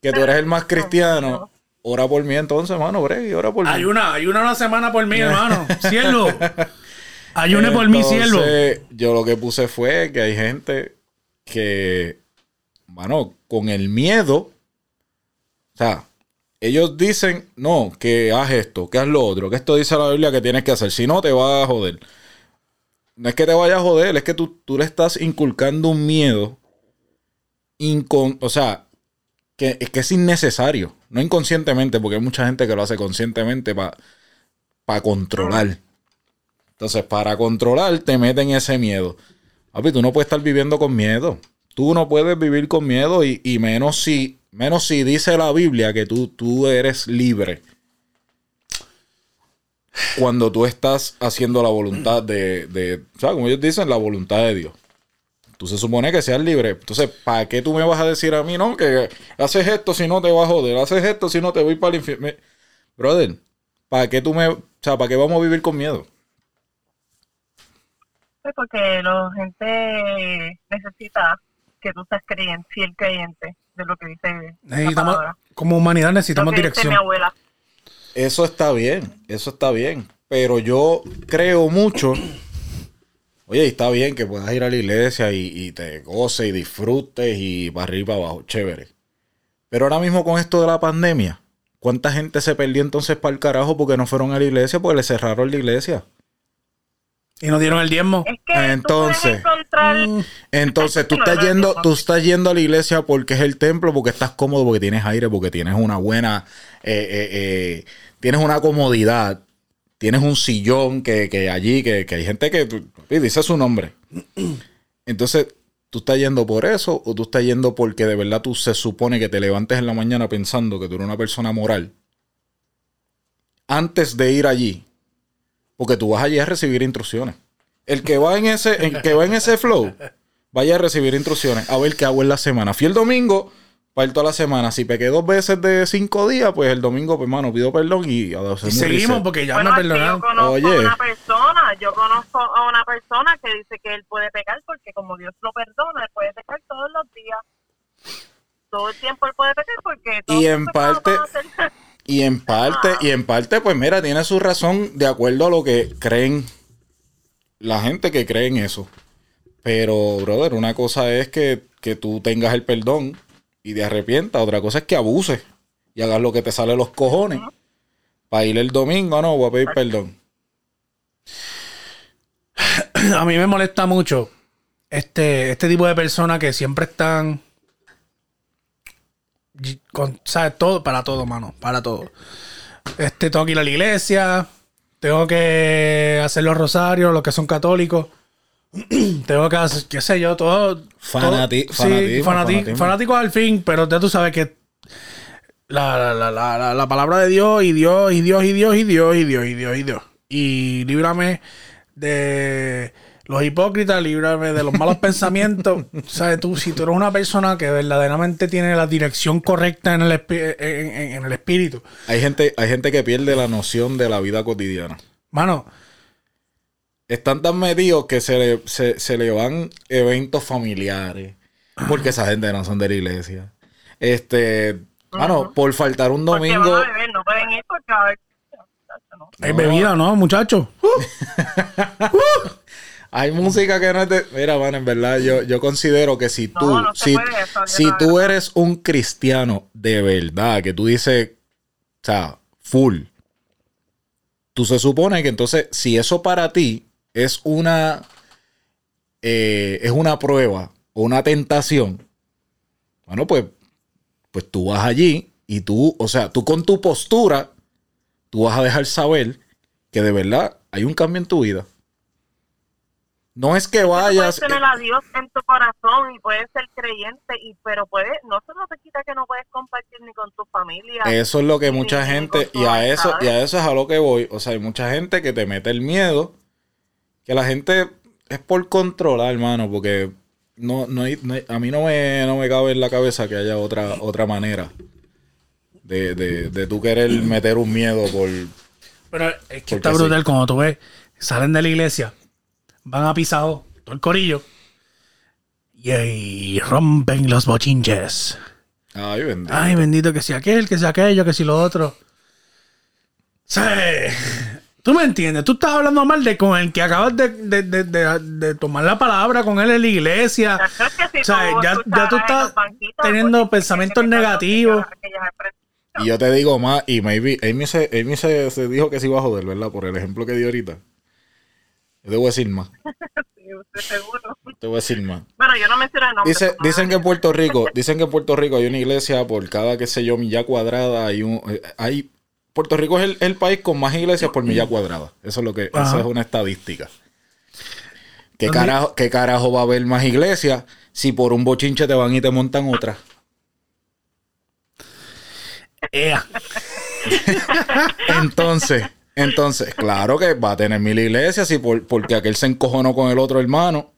que tú eres el más cristiano. Ora por mí entonces, hermano, Bregui, ora por mí. Hay una, hay una, una semana por mí, hermano. *laughs* Cielo. Ayune por mí, cielo. Yo lo que puse fue que hay gente que, bueno, con el miedo, o sea, ellos dicen, no, que haz esto, que haz lo otro, que esto dice la Biblia que tienes que hacer, si no te vas a joder. No es que te vaya a joder, es que tú, tú le estás inculcando un miedo, incon o sea, que, que es innecesario, no inconscientemente, porque hay mucha gente que lo hace conscientemente para controlar. Entonces, para controlar, te meten ese miedo. Papi, tú no puedes estar viviendo con miedo. Tú no puedes vivir con miedo y, y menos si menos si dice la Biblia que tú, tú eres libre. Cuando tú estás haciendo la voluntad de, de, sea, como ellos dicen, la voluntad de Dios. Tú se supone que seas libre. Entonces, ¿para qué tú me vas a decir a mí, no? Que haces esto si no te vas a joder. Haces esto si no te voy para el infierno. Brother, ¿para qué tú me... O sea, ¿para qué vamos a vivir con miedo? Sí, porque la gente necesita que tú seas creyente, fiel creyente de lo que dice Necesitamos, como humanidad necesitamos dirección. mi abuela. Eso está bien, eso está bien. Pero yo creo mucho. Oye, y está bien que puedas ir a la iglesia y, y te goces y disfrutes y para arriba y para abajo, chévere. Pero ahora mismo con esto de la pandemia, ¿cuánta gente se perdió entonces para el carajo porque no fueron a la iglesia? Porque le cerraron la iglesia. Y nos dieron el diezmo. Es que Entonces, tú puedes Mm, Entonces tú estás yendo, tú estás yendo a la iglesia porque es el templo, porque estás cómodo, porque tienes aire, porque tienes una buena, eh, eh, eh, tienes una comodidad, tienes un sillón que, que allí, que, que hay gente que dice su nombre. Entonces, ¿tú estás yendo por eso o tú estás yendo porque de verdad tú se supone que te levantes en la mañana pensando que tú eres una persona moral antes de ir allí? Porque tú vas allí a recibir instrucciones. El que va en ese, el que va en ese flow, vaya a recibir instrucciones. A ver qué hago en la semana. Fui el domingo, para ir toda la semana. Si pequé dos veces de cinco días, pues el domingo, pues hermano, pido perdón y a y seguimos porque ya Bueno, me que yo perdonaron. conozco Oye. a una persona, yo conozco a una persona que dice que él puede pecar porque como Dios lo perdona, él puede pecar todos los días. Todo el tiempo él puede pecar porque todos Y en parte- Y en parte, y en parte, pues mira, tiene su razón de acuerdo a lo que creen la gente que cree en eso. Pero, brother, una cosa es que, que tú tengas el perdón y te arrepientas. Otra cosa es que abuses y hagas lo que te sale los cojones. Para ir el domingo, no, voy a pedir perdón. A mí me molesta mucho este, este tipo de personas que siempre están. Con, ¿Sabes? Todo, para todo, mano. Para todo. Este, tengo que ir a la iglesia. Tengo que hacer los rosarios, los que son católicos. *clears throat* tengo que hacer, qué sé yo, todo. Fanati- todo- sí, fanáticos al fin, pero ya tú sabes que la, la, la- la palabra de Dios y Dios y Dios y Dios y Dios y Dios y Dios y Dios. Y líbrame de los hipócritas, líbrame de los malos *laughs* pensamientos. ¿Sabes? Tú, si tú eres una persona que verdaderamente tiene la dirección correcta en el, espi- en, en- en el espíritu, Hay gente, hay gente que pierde la noción de la vida cotidiana. mano, Están tan metidos que se le, se, se le van eventos familiares. Porque esa gente no son de la iglesia. Este, bueno, por faltar un domingo. van a beber, no pueden ir porque a ver, no. hay bebida, ¿no, muchachos? *laughs* Hay música que no es de. Mira, man, en verdad, yo, yo considero que si tú, no si, eso, si no- tú eres un cristiano de verdad, que tú dices, o sea, full, tú se supone que entonces, si eso para ti es una, eh, es una prueba o una tentación, bueno, pues, pues tú vas allí y tú, o sea, tú con tu postura, tú vas a dejar saber que de verdad hay un cambio en tu vida. No es que Tú vayas. puedes tener a Dios en tu corazón y puedes ser creyente, y pero puedes, no se no te quita que no puedes compartir ni con tu familia. Eso es lo que Ni- mucha ni gente, y a eso, y a eso es a lo que voy. O sea, hay mucha gente que te mete el miedo, que la gente es por controlar, hermano, porque no, no, hay, no hay- a mí no me, no me cabe en la cabeza que haya otra, otra manera de, de, de tú querer meter un miedo por. Pero es que está sí. brutal cuando tú ves, salen de la iglesia, van a pisado todo el corillo y, ahí rompen los bochinches. Ay, bendito. Ay, bendito que sea aquel, que sea aquello, que si lo otro. ¿Sabes? Tú me entiendes, tú estás hablando mal de con el que acabas de, de- de- de- de tomar la palabra con él en la iglesia. Ya que si O sea, tú ya- ya escucharas tú estás banquitos, teniendo pensamientos negativos. Y yo te digo más, y maybe, Amy, se, Amy se, se dijo que se iba a joder, ¿verdad? Por el ejemplo que di ahorita. Yo te voy a decir más. *laughs* Sí, usted seguro. Te voy a decir más. Bueno, yo no menciono el nombre. Dice, dicen que en Puerto Rico, *laughs* dicen que en Puerto Rico hay una iglesia por cada, qué sé yo, milla cuadrada. Hay un, eh, hay, Puerto Rico es el, el país con más iglesias por milla cuadrada. Eso es lo que, Ajá. esa es una estadística. ¿Qué ¿Dónde- carajo, ¿Qué carajo va a haber más iglesias si por un bochinche te van y te montan otra? Ea. *laughs* Entonces, entonces, claro que va a tener mil iglesias y por, porque aquel se encojonó con el otro hermano,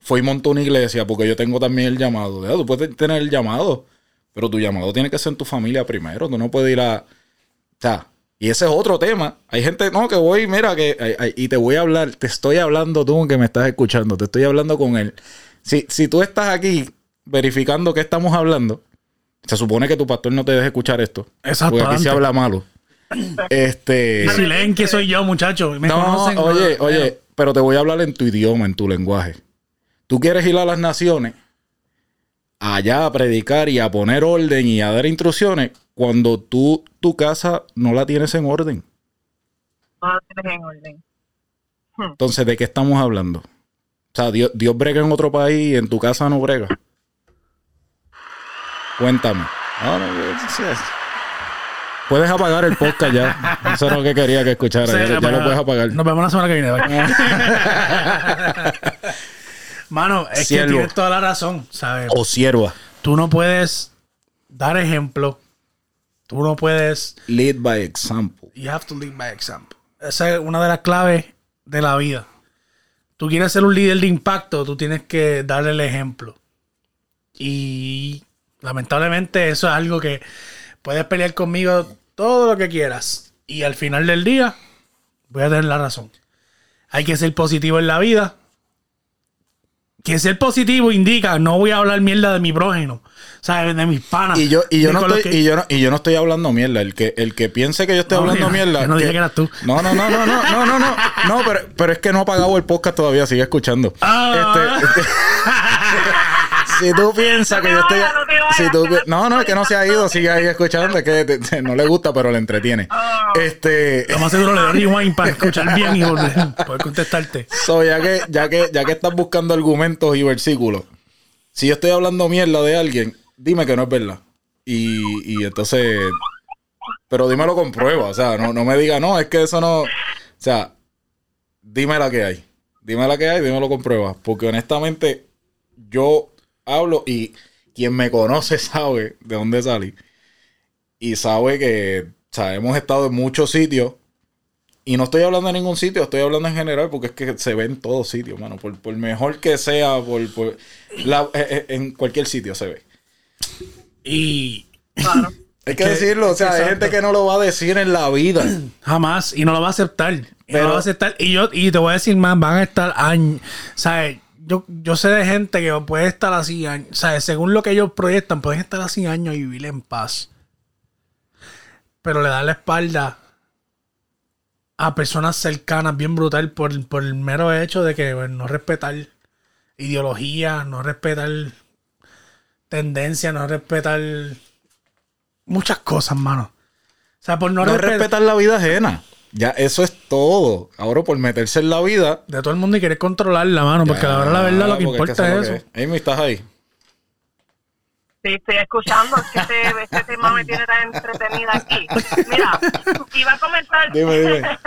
fue y montó una iglesia porque yo tengo también el llamado. Tú puedes tener el llamado, pero tu llamado tiene que ser en tu familia primero. Tú no puedes ir a... O sea, y ese es otro tema. Hay gente, no, que voy, mira, que... ay, ay, y te voy a hablar, te estoy hablando tú que me estás escuchando, te estoy hablando con él. Si, si tú estás aquí verificando qué estamos hablando, se supone que tu pastor no te deje escuchar esto. Exacto, Porque aquí se habla malo. Este... Y si leen que soy yo, muchachos, me No, conocen. oye, oye, pero te voy a hablar en tu idioma, en tu lenguaje. Tú quieres ir a las naciones allá a predicar y a poner orden y a dar instrucciones cuando tú tu casa no la tienes en orden. No lo tienes en orden. Entonces, ¿de qué estamos hablando? O sea, Dios, Dios brega en otro país y en tu casa no brega. Cuéntame. Es- Puedes apagar el podcast ya. Eso es lo que quería que escuchara. Sí, ya, ya lo puedes apagar. Nos vemos la semana que viene. bye. *laughs* Mano, es Siervo. que tienes toda la razón, ¿sabes? O sierva. Tú no puedes dar ejemplo. Tú no puedes. Lead by example. You have to lead by example. Esa es una de las claves de la vida. Tú quieres ser un líder de impacto, tú tienes que darle el ejemplo. Y lamentablemente eso es algo que puedes pelear conmigo todo lo que quieras. Y al final del día voy a tener la razón. Hay que ser positivo en la vida. Que ser positivo indica no voy a hablar mierda de mi prójimo, ¿sabes? De mis panas. Y yo, y yo no estoy, que- y yo no, y yo no estoy hablando mierda. El que, el que piense que yo estoy No, hablando mierda. yo no dije que eras tú. No, no, no, no, no, no, no, no. No, pero, pero es que no ha pagado el podcast todavía, sigue escuchando. Ah. Este- este- *laughs* si tú piensas que yo estoy. si tú no, no, es que no se ha ido, sigue ahí escuchando. Es que te- te- no le gusta, pero le entretiene. Ah. Este. Lo más seguro le doy rewind para escuchar bien y volver, poder contestarte. So, ya que, ya que, ya que estás buscando argumentos y versículos, si yo estoy hablando mierda de alguien, dime que no es verdad. Y, y entonces, pero dímelo con prueba, o sea, no, no me diga, no, es que eso no, o sea, dime la que hay, dime la que hay, dímelo con prueba, porque honestamente yo hablo y quien me conoce *laughs* sabe de dónde salí y sabe que, o sea, hemos estado en muchos sitios y no estoy hablando de ningún sitio, estoy hablando en general porque es que se ve en todos sitios, mano. Por, por mejor que sea, por, por la- eh, eh, en cualquier sitio se ve. Y Claro. *laughs* Hay que, que- decirlo, o sea, hay gente que no lo va a decir en la vida. *clears throat* jamás, y no lo va a aceptar. Y no Pero- lo va a aceptar. Y yo, y te voy a decir más, van a estar años. ¿Sabes? Yo, yo sé de gente que puede estar así, años, ¿sabes? Según lo que ellos proyectan, pueden estar así años y vivir en paz. Pero le da la espalda a personas cercanas bien brutal por, por el mero hecho de que bueno, no respetar ideología, no respetar tendencia, no respetar muchas cosas, mano. O sea, por no, No respetar la vida ajena. Ya, eso es todo. Ahora, por meterse en la vida. de todo el mundo y querer controlar la mano, porque la verdad, la verdad, lo que importa es eso. Amy, ¿estás ahí? Sí, estoy escuchando. Es que este, este tema me tiene tan entretenida aquí. Mira, iba a comentar. Dime, dime.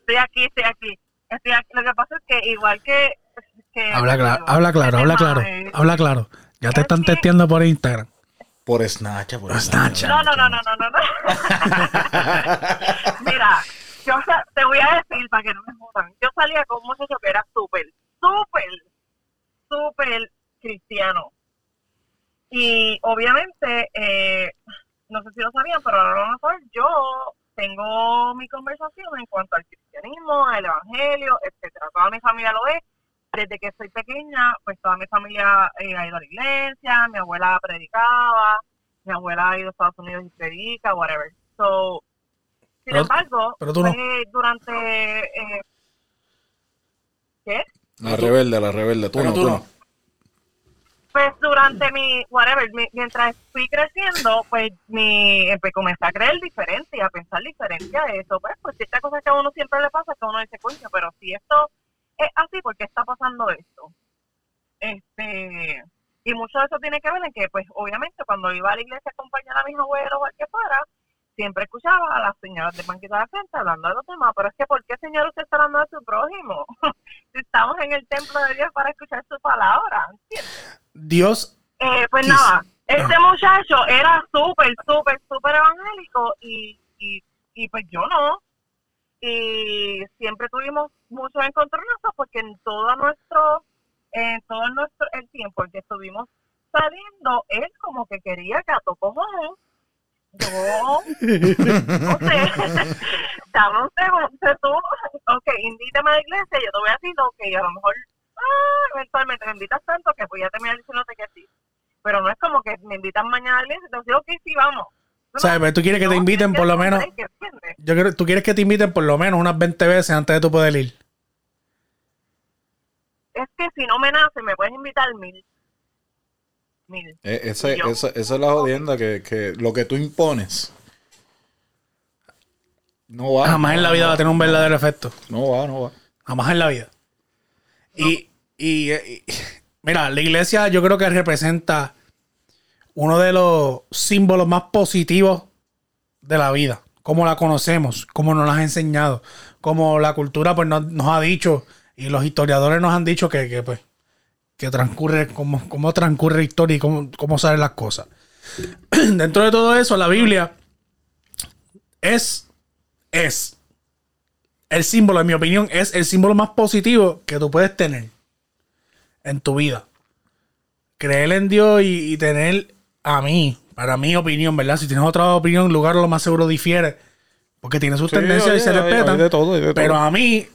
estoy aquí, estoy aquí. Estoy aquí. Lo que pasa es que igual que... que Habla claro, yo, habla claro, este habla claro, es- habla claro. Ya te Es están que- testeando por Instagram. Por Snatch, por Snatch. No, no, no, no, no, no. no. *laughs* Mira, yo te voy a decir para que no me jodan. Yo salía con un muchacho que era súper, súper, súper cristiano. Y obviamente, eh, no sé si lo sabían, pero ahora lo a saber, yo tengo mi conversación en cuanto al cristianismo, al evangelio, etcétera. Toda mi familia lo es. Desde que soy pequeña, pues toda mi familia eh, ha ido a la iglesia, mi abuela predicaba, mi abuela ha ido a Estados Unidos y predica, whatever. So, sin Pero- embargo, pero tú no. pues, durante... eh, ¿Qué? La rebelde, la rebelde. Tú Pero no, tú tú no. no. Pues durante mi, whatever, mi- mientras fui creciendo, pues mi, eh, pues comencé a creer diferente y a pensar diferente a eso. Pues, pues ciertas cosas que a uno siempre le pasa, que uno dice, coño, pero si esto es así, ¿por qué está pasando esto? Este, y mucho de eso tiene que ver en que, pues, obviamente, cuando iba a la iglesia a acompañar a mis abuelos o al que fuera, siempre escuchaba a las señoras de banquita de la frente hablando de los temas, pero es que, ¿por qué, señor, usted está hablando de su prójimo? *laughs* si estamos en el templo de Dios para escuchar su palabra, ¿entiendes? Dios, Eh, pues Quis- nada, este muchacho era súper, súper, súper evangélico y, y, y pues yo no. Y siempre tuvimos muchos encontronazos porque en todo nuestro en todo nuestro, el tiempo en que estuvimos saliendo, él como que quería que a no sé, dame un segundo, tú, ok, invítame a la iglesia, yo te voy a decir, ok, a lo mejor, ah, eventualmente me invitas tanto que voy a terminar diciéndote que sí. Pero no es como que me invitan mañana a la iglesia, entonces, ok, sí, vamos. O sea, pero tú quieres que te inviten por lo menos. Yo creo, tú quieres que te inviten por lo menos unas 20 veces antes de tú poder ir. Es que si no me nace, me puedes invitar mil. Mil. Eh, ese, esa, esa es la jodienda que, que lo que tú impones. No va. Jamás en la vida va a tener un verdadero efecto. No va, no va. Jamás en la vida. Y, y, y, mira, la iglesia yo creo que representa uno de los símbolos más positivos de la vida. Como la conocemos, como nos la has enseñado, como la cultura pues nos, nos ha dicho y los historiadores nos han dicho que, que pues que transcurre, cómo, cómo transcurre la historia y cómo, cómo salen las cosas. *clears throat* Dentro de todo eso, la Biblia es, es, el símbolo, en mi opinión, es el símbolo más positivo que tú puedes tener en tu vida. Creer en Dios y, y tener a mí, para mi opinión, ¿verdad? Si tienes otra opinión, lugar lo más seguro difiere. Porque tiene sus Sí, tendencias y se respetan. Pero a mí,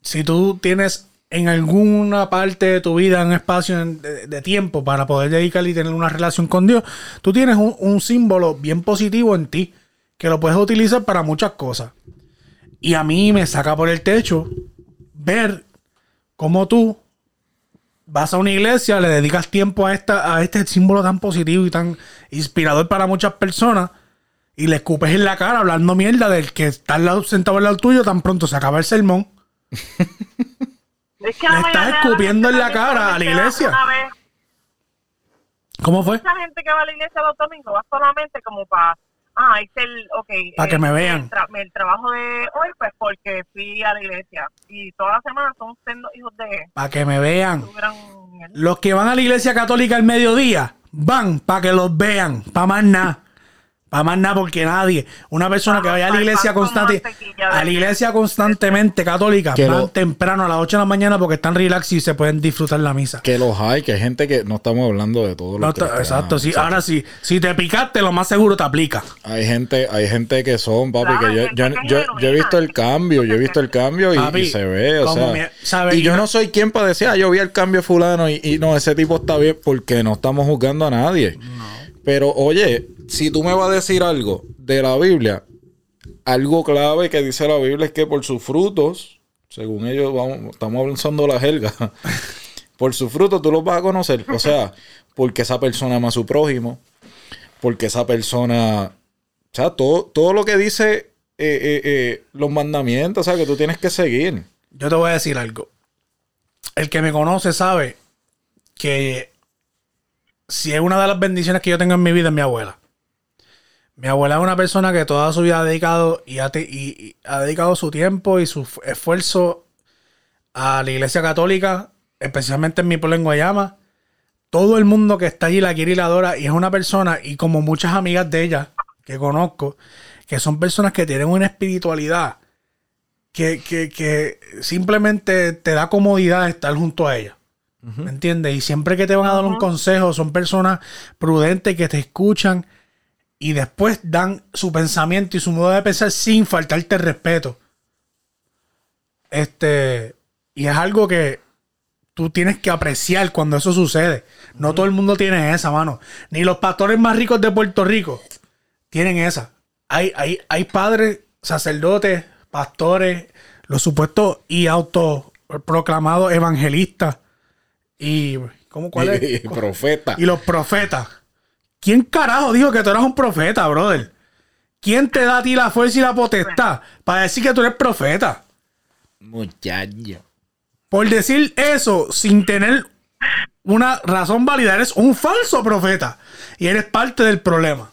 si tú tienes en alguna parte de tu vida un espacio en- de, tiempo para poder dedicarle y tener una relación con Dios, tú tienes un, símbolo bien positivo en ti que lo puedes utilizar para muchas cosas. Y a mí me saca por el techo ver cómo tú vas a una iglesia, le dedicas tiempo a, esta, a este símbolo tan positivo y tan inspirador para muchas personas y le escupes en la cara hablando mierda del que está sentado al lado tuyo, tan pronto se acaba el sermón. *laughs* Es que Le estás escupiendo en la cara a la iglesia. ¿Cómo fue? Mucha gente que va a la iglesia los domingos va solamente como para, ah, hice el, ok. Pa' que me vean. El, tra- el trabajo de hoy, pues porque fui a la iglesia. Y toda la semana son siendo hijos de Para que me vean. Los que van a la iglesia católica al mediodía, van para que los vean, para más nada. Para más nada, porque nadie, una persona que vaya a la iglesia constante, a la iglesia constantemente católica, Que van lo- temprano a las 8 de la mañana porque están relax y se pueden disfrutar la misa. Que los hay, que hay gente que no estamos hablando de todos No, los ta- cristianos, exacto, sí. exacto. Ahora sí, si te picaste, lo más seguro te aplica. Hay gente, hay gente que son, papi, Claro, que yo, yo, que yo, yo he visto el cambio, yo he visto el cambio y, Papi, y se ve, o sea. mi- ¿sabe? Y yo no no- soy quien para decir, ah, yo vi el cambio fulano y, y no, ese tipo está bien porque no estamos juzgando a nadie. Pero oye, si tú me vas a decir algo de la Biblia, algo clave que dice la Biblia es que por sus frutos, según ellos, vamos, estamos avanzando la jerga, *laughs* por sus frutos tú los vas a conocer. O sea, porque esa persona ama a su prójimo, porque esa persona, o sea, todo, todo lo que dice eh, eh, eh, los mandamientos, o sea, que tú tienes que seguir. Yo te voy a decir algo. El que me conoce sabe que si es una de las bendiciones que yo tengo en mi vida es mi abuela. Mi abuela es una persona que toda su vida ha dedicado y ha, dedicado su tiempo y su esfuerzo a la iglesia católica, especialmente en mi pueblo en Guayama. Todo el mundo que está allí la quiere y la adora y es una persona, y como muchas amigas de ella que conozco, que son personas que tienen una espiritualidad que simplemente te da comodidad estar junto a ella. ¿Me entiendes? Y siempre que te van a dar un consejo, son personas prudentes que te escuchan y después dan su pensamiento y su modo de pensar sin faltarte el respeto. Este, y es algo que tú tienes que apreciar cuando eso sucede. No todo el mundo tiene esa, mano. Ni los pastores más ricos de Puerto Rico tienen esa. Hay, hay, hay padres, sacerdotes, pastores, los supuestos y autoproclamados evangelistas. Y, ¿cómo cuál es? *laughs* Profeta. Y los profetas. ¿Quién carajo dijo que tú eras un profeta, brother? ¿Quién te da a ti la fuerza y la potestad para decir que tú eres profeta? Muchacho. Por decir eso sin tener una razón válida, eres un falso profeta. Y eres parte del problema.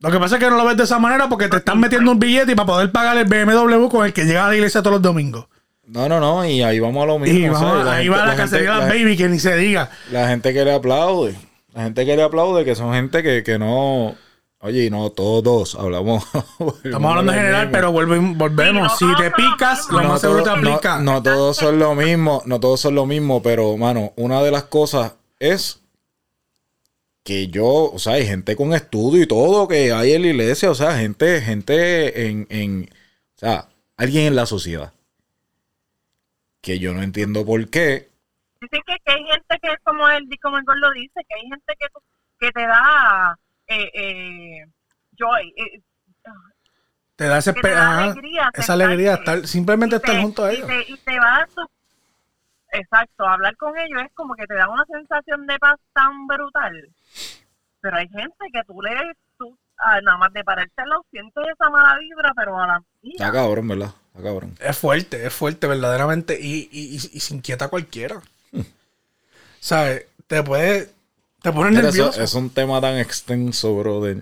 Lo que pasa es que no lo ves de esa manera porque te están metiendo un billete y para poder pagar el BMW con el que llega a la iglesia todos los domingos. No, no, no, y ahí vamos a lo mismo. Y o sea, vamos, y la ahí gente- va la, cacería de la- las baby, que ni se diga. La gente que le aplaude. La gente que le aplaude, que son gente que, que no. Oye, y no todos hablamos. *laughs* Estamos hablando en general, pero vuelve- volvemos. Sí, no si te lo picas, lo más seguro te todo- no- aplica. No, todos son lo mismo, no todos son lo mismo, pero, mano, una de las cosas es que yo, o sea, hay gente con estudio y todo que hay en la iglesia, o sea, gente, gente en, en o sea, alguien en la sociedad. Que yo no entiendo por qué. Dicen que, que hay gente que, como él, como el gordo dice, que hay gente que, que te da eh, eh, joy, eh, Te da ese te da ajá, alegría esa alegría, estar, simplemente estar te- junto a y ellos. te- Y te va a dar su... Exacto, hablar con ellos es como que te da una sensación de paz tan brutal. Pero hay gente que tú le... Tú, ah, nada más de pararte al lado, sientes esa mala vibra, pero a la Está cabrón, ¿verdad? Cabrón. Es fuerte, es fuerte, verdaderamente. Y, y, y, y se inquieta a cualquiera. Hmm. ¿Sabes? Te puede. Te pone Pero eso- nervioso. es un tema tan extenso, brother.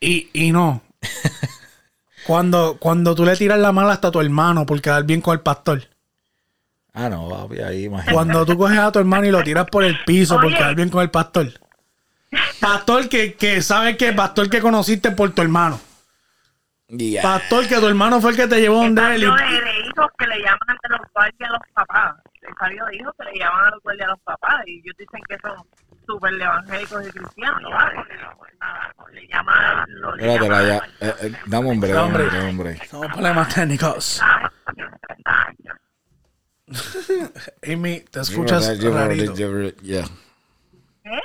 Y, y no. *laughs* cuando, cuando tú le tiras la mala hasta a tu hermano por quedar bien con el pastor. Ah, no, papi, ahí imagínate. Cuando tú coges a tu hermano y lo tiras por el piso por Oye. quedar bien con el pastor. Pastor que, que sabe que pastor que conociste por tu hermano. Pastor que tu hermano fue el que te llevó donde él. y- de, de hijos que le llaman ante los guardias a los papás. Le salió de hijos que le llaman a los guardias a los papás. Y ellos dicen que son súper evangélicos y cristianos. ¿vale? Le llaman... lo- le Espérate, la llaman- ya. eh, eh, dame un break, Hombre. hombre, hombre. Somos problemas técnicos. *laughs* Amy, te escuchas rarito. Ya. ¿Qué?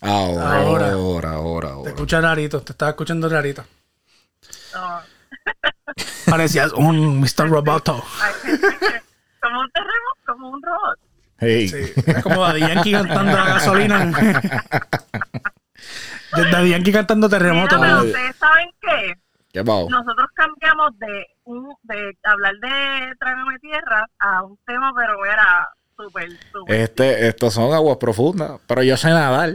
Ahora, Ahora. ahora, ahora, Te escuchas rarito, te estaba escuchando rarito. No. *laughs* Parecías un Mr. Roboto. *laughs* Como un terremoto, como un robot. Hey. Sí, como Daddy Yankee cantando la gasolina. *laughs* Daddy Yankee cantando terremoto. Mira, ustedes saben qué? ¿Qué pasó? Nosotros cambiamos de un de hablar de Trágame Tierra a un tema, pero era súper, súper. Este, estos son aguas profundas, pero yo sé nadar.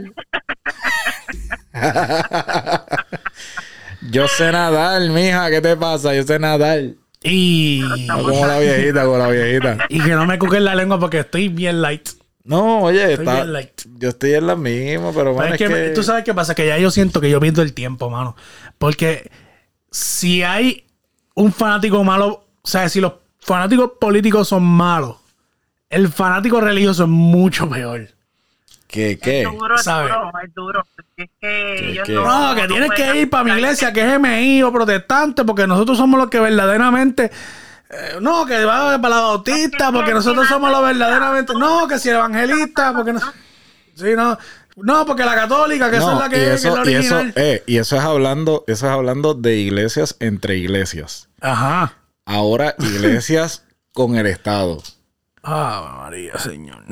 Yo sé nadar, mija, ¿qué te pasa? Yo sé nadar. Y, No como la viejita, como la viejita. y que no me cuquen la lengua porque estoy bien light. No, oye, Estoy está, bien light. yo estoy en la misma, pero Pero bueno, es que, me- tú sabes qué pasa, que ya yo siento que yo pierdo el tiempo, mano. Porque si hay un fanático malo, o sea, si los fanáticos políticos son malos, el fanático religioso es mucho peor. ¿Qué, qué? Es duro, es ¿Sabe? duro, es duro. Es que ¿Qué, ellos qué? no, No, que no tienes que ir para mi iglesia, que- es MI o protestante, porque nosotros somos los que verdaderamente. eh, no, que va para la bautista, porque nosotros somos los verdaderamente. No, que si el evangelista, porque no. Sí, no. No, porque la católica, que esa es No, la y que, es eso, la y eso, eh, y eso es hablando, eso es hablando de iglesias entre iglesias. Ajá. Ahora iglesias *laughs* con el Estado. Ah, María, señor.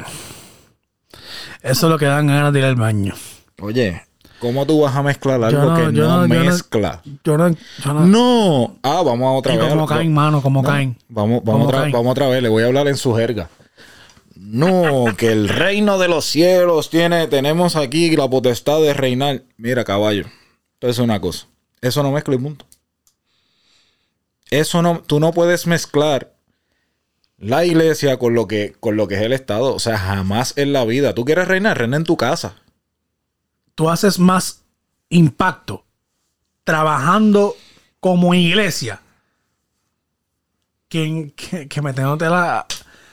Eso es lo que dan ganas de ir al baño. Oye, ¿cómo tú vas a mezclar algo no, que yo no, no, yo no- mezcla? Yo no. Yo no. Ah, vamos a otra y vez. como caen, mano, como caen. Vamos, ¿Cómo vamos, otra, caen? vamos otra vez. Le voy a hablar en su jerga. No, que el reino de los cielos tiene, tenemos aquí la potestad de reinar. Mira, caballo. Entonces una cosa. Eso no mezcla el mundo. Eso no, tú no puedes mezclar la iglesia con lo que, con lo que es el Estado. O sea, jamás en la vida. Tú quieres reinar, reina en tu casa. Tú haces más impacto trabajando como iglesia que, que, que metiéndote la,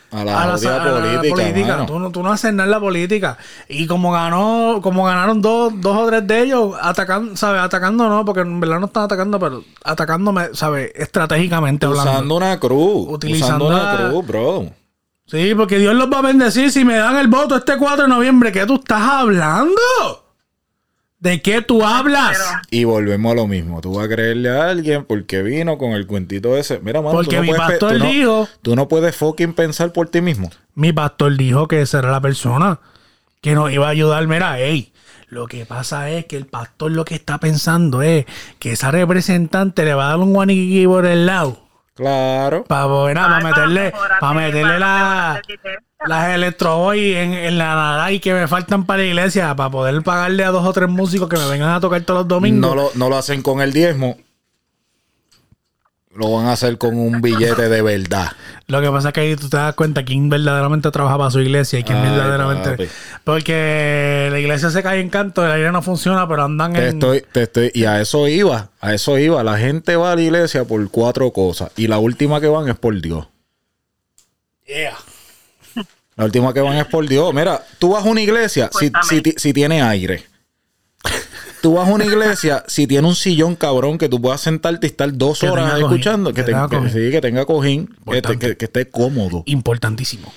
A la, a la, jodida a la política. Tú, no, tú no haces nada en la política. Y como ganó, como ganaron dos, dos o tres de ellos, atacando, ¿sabes? Atacando no, porque en verdad no están atacando, pero atacándome, ¿sabes? Estratégicamente hablando. Usando una cruz. Utilizando usando una la- cruz, bro. Sí, porque Dios los va a bendecir si me dan el voto este 4 de noviembre. ¿Qué tú estás hablando? ¿De qué tú hablas? Y volvemos a lo mismo. Tú vas a creerle a alguien porque vino con el cuentito ese. Mira, mano, Porque tú no mi puedes pastor tú no- dijo, Tú no puedes fucking pensar por ti mismo. mi pastor dijo que esa era la persona que nos iba a ayudar. Mira, hey, lo que pasa es que el pastor lo que está pensando es que esa representante le va a dar un guaniqui por el lado. Claro. Para Ay, para meterle, para meterle la. Las electroboy en, en la nada y que me faltan para la iglesia para poder pagarle a dos o tres músicos que me vengan a tocar todos los domingos. No lo, no lo hacen con el diezmo. Lo van a hacer con un billete de verdad. Lo que pasa es que ahí tú te das cuenta quién verdaderamente trabaja para su iglesia y quién Ay, verdaderamente. papi. Porque la iglesia se cae en canto, el aire no funciona, pero andan Te en. estoy, te estoy, y a eso iba, a eso iba. La gente va a la iglesia por cuatro cosas. Y la última que van es por Dios. Yeah. La última que van es por Dios. Mira, tú vas a una iglesia si, si, si tiene aire. Tú vas a una iglesia si tiene un sillón cabrón que tú puedas sentarte y estar dos Que horas cojín, escuchando. Que, que tenga sí, que tenga cojín. Que, te- Importante. que- que esté cómodo. Importantísimo.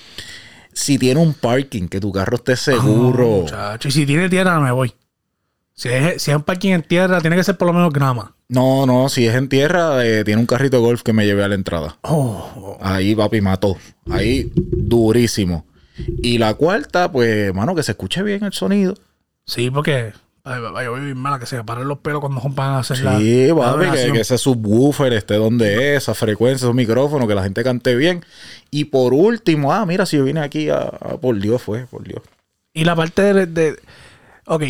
Si tiene un parking, que tu carro esté seguro. Oh, muchacho. Y si tiene tierra, me voy. Si es, si es un parking en tierra, tiene que ser por lo menos grama. no, no, si es en tierra, eh, tiene un carrito de golf que me llevé a la entrada. Oh, oh. Ahí, papi, mató. Ahí, durísimo. Y la cuarta, pues, mano, que se escuche bien el sonido. Sí, porque. Voy bien mala que se paren los pelos cuando van a hacer la. Sí, la que, que ese subwoofer esté donde es, esa frecuencia, esos micrófonos, que la gente cante bien. Y por último, ah, mira, si yo vine aquí a, a- por Dios, fue, por Dios. Y la parte de. de- ok.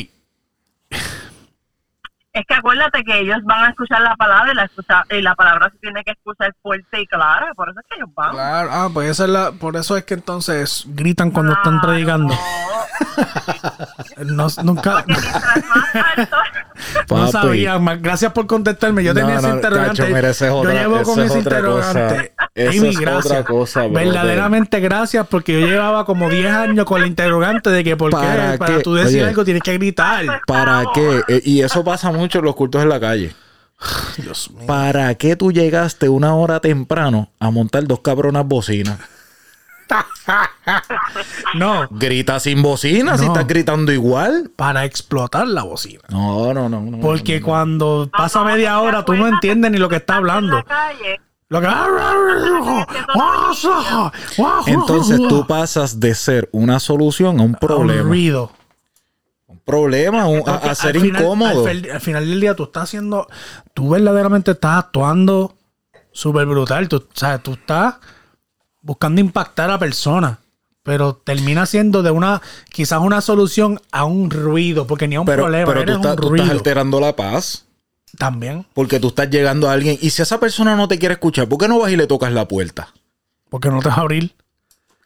Es que acuérdate que ellos van a escuchar la palabra y la, escucha, y la palabra se tiene que escuchar fuerte y clara. Por eso es que ellos van. Claro, ah, pues esa es la, por eso es que entonces gritan cuando están predicando. No, nunca. Mientras más alto, *laughs* No sabía, gracias por contestarme. Yo tenía No, ese interrogante. otra- yo llevo con es ese interrogante. Esa Amy, es gracias. otra cosa, brother. Verdaderamente gracias, porque yo llevaba como 10 años con el interrogante de que por ¿Para qué para qué? tú decir Oye. algo tienes que gritar. ¿Para qué? Eh, y eso pasa mucho en los cultos en la calle. *sighs* Dios mío. ¿Para qué tú llegaste una hora temprano a montar dos cabronas bocinas? *laughs* No, Grita sin bocina si No. estás gritando igual. para explotar la bocina. No, no, no. no Porque no. cuando pasa media hora tú no entiendes ni lo que está en hablando. Entonces tú pasas de ser una solución a un Un problema. ruido. Un problema, un- a, a ser al final- incómodo. Al, final del día tú estás haciendo, tú verdaderamente estás actuando súper brutal. Tú, estás buscando impactar a personas, pero termina siendo de una, quizás una solución a un ruido, porque ni a un Pero, problema, pero tú, eres un tú estás ruido alterando la paz. También, Porque tú estás llegando a alguien. Y si esa persona no te quiere escuchar, ¿por qué no vas y le tocas la puerta? porque no te vas a abrir.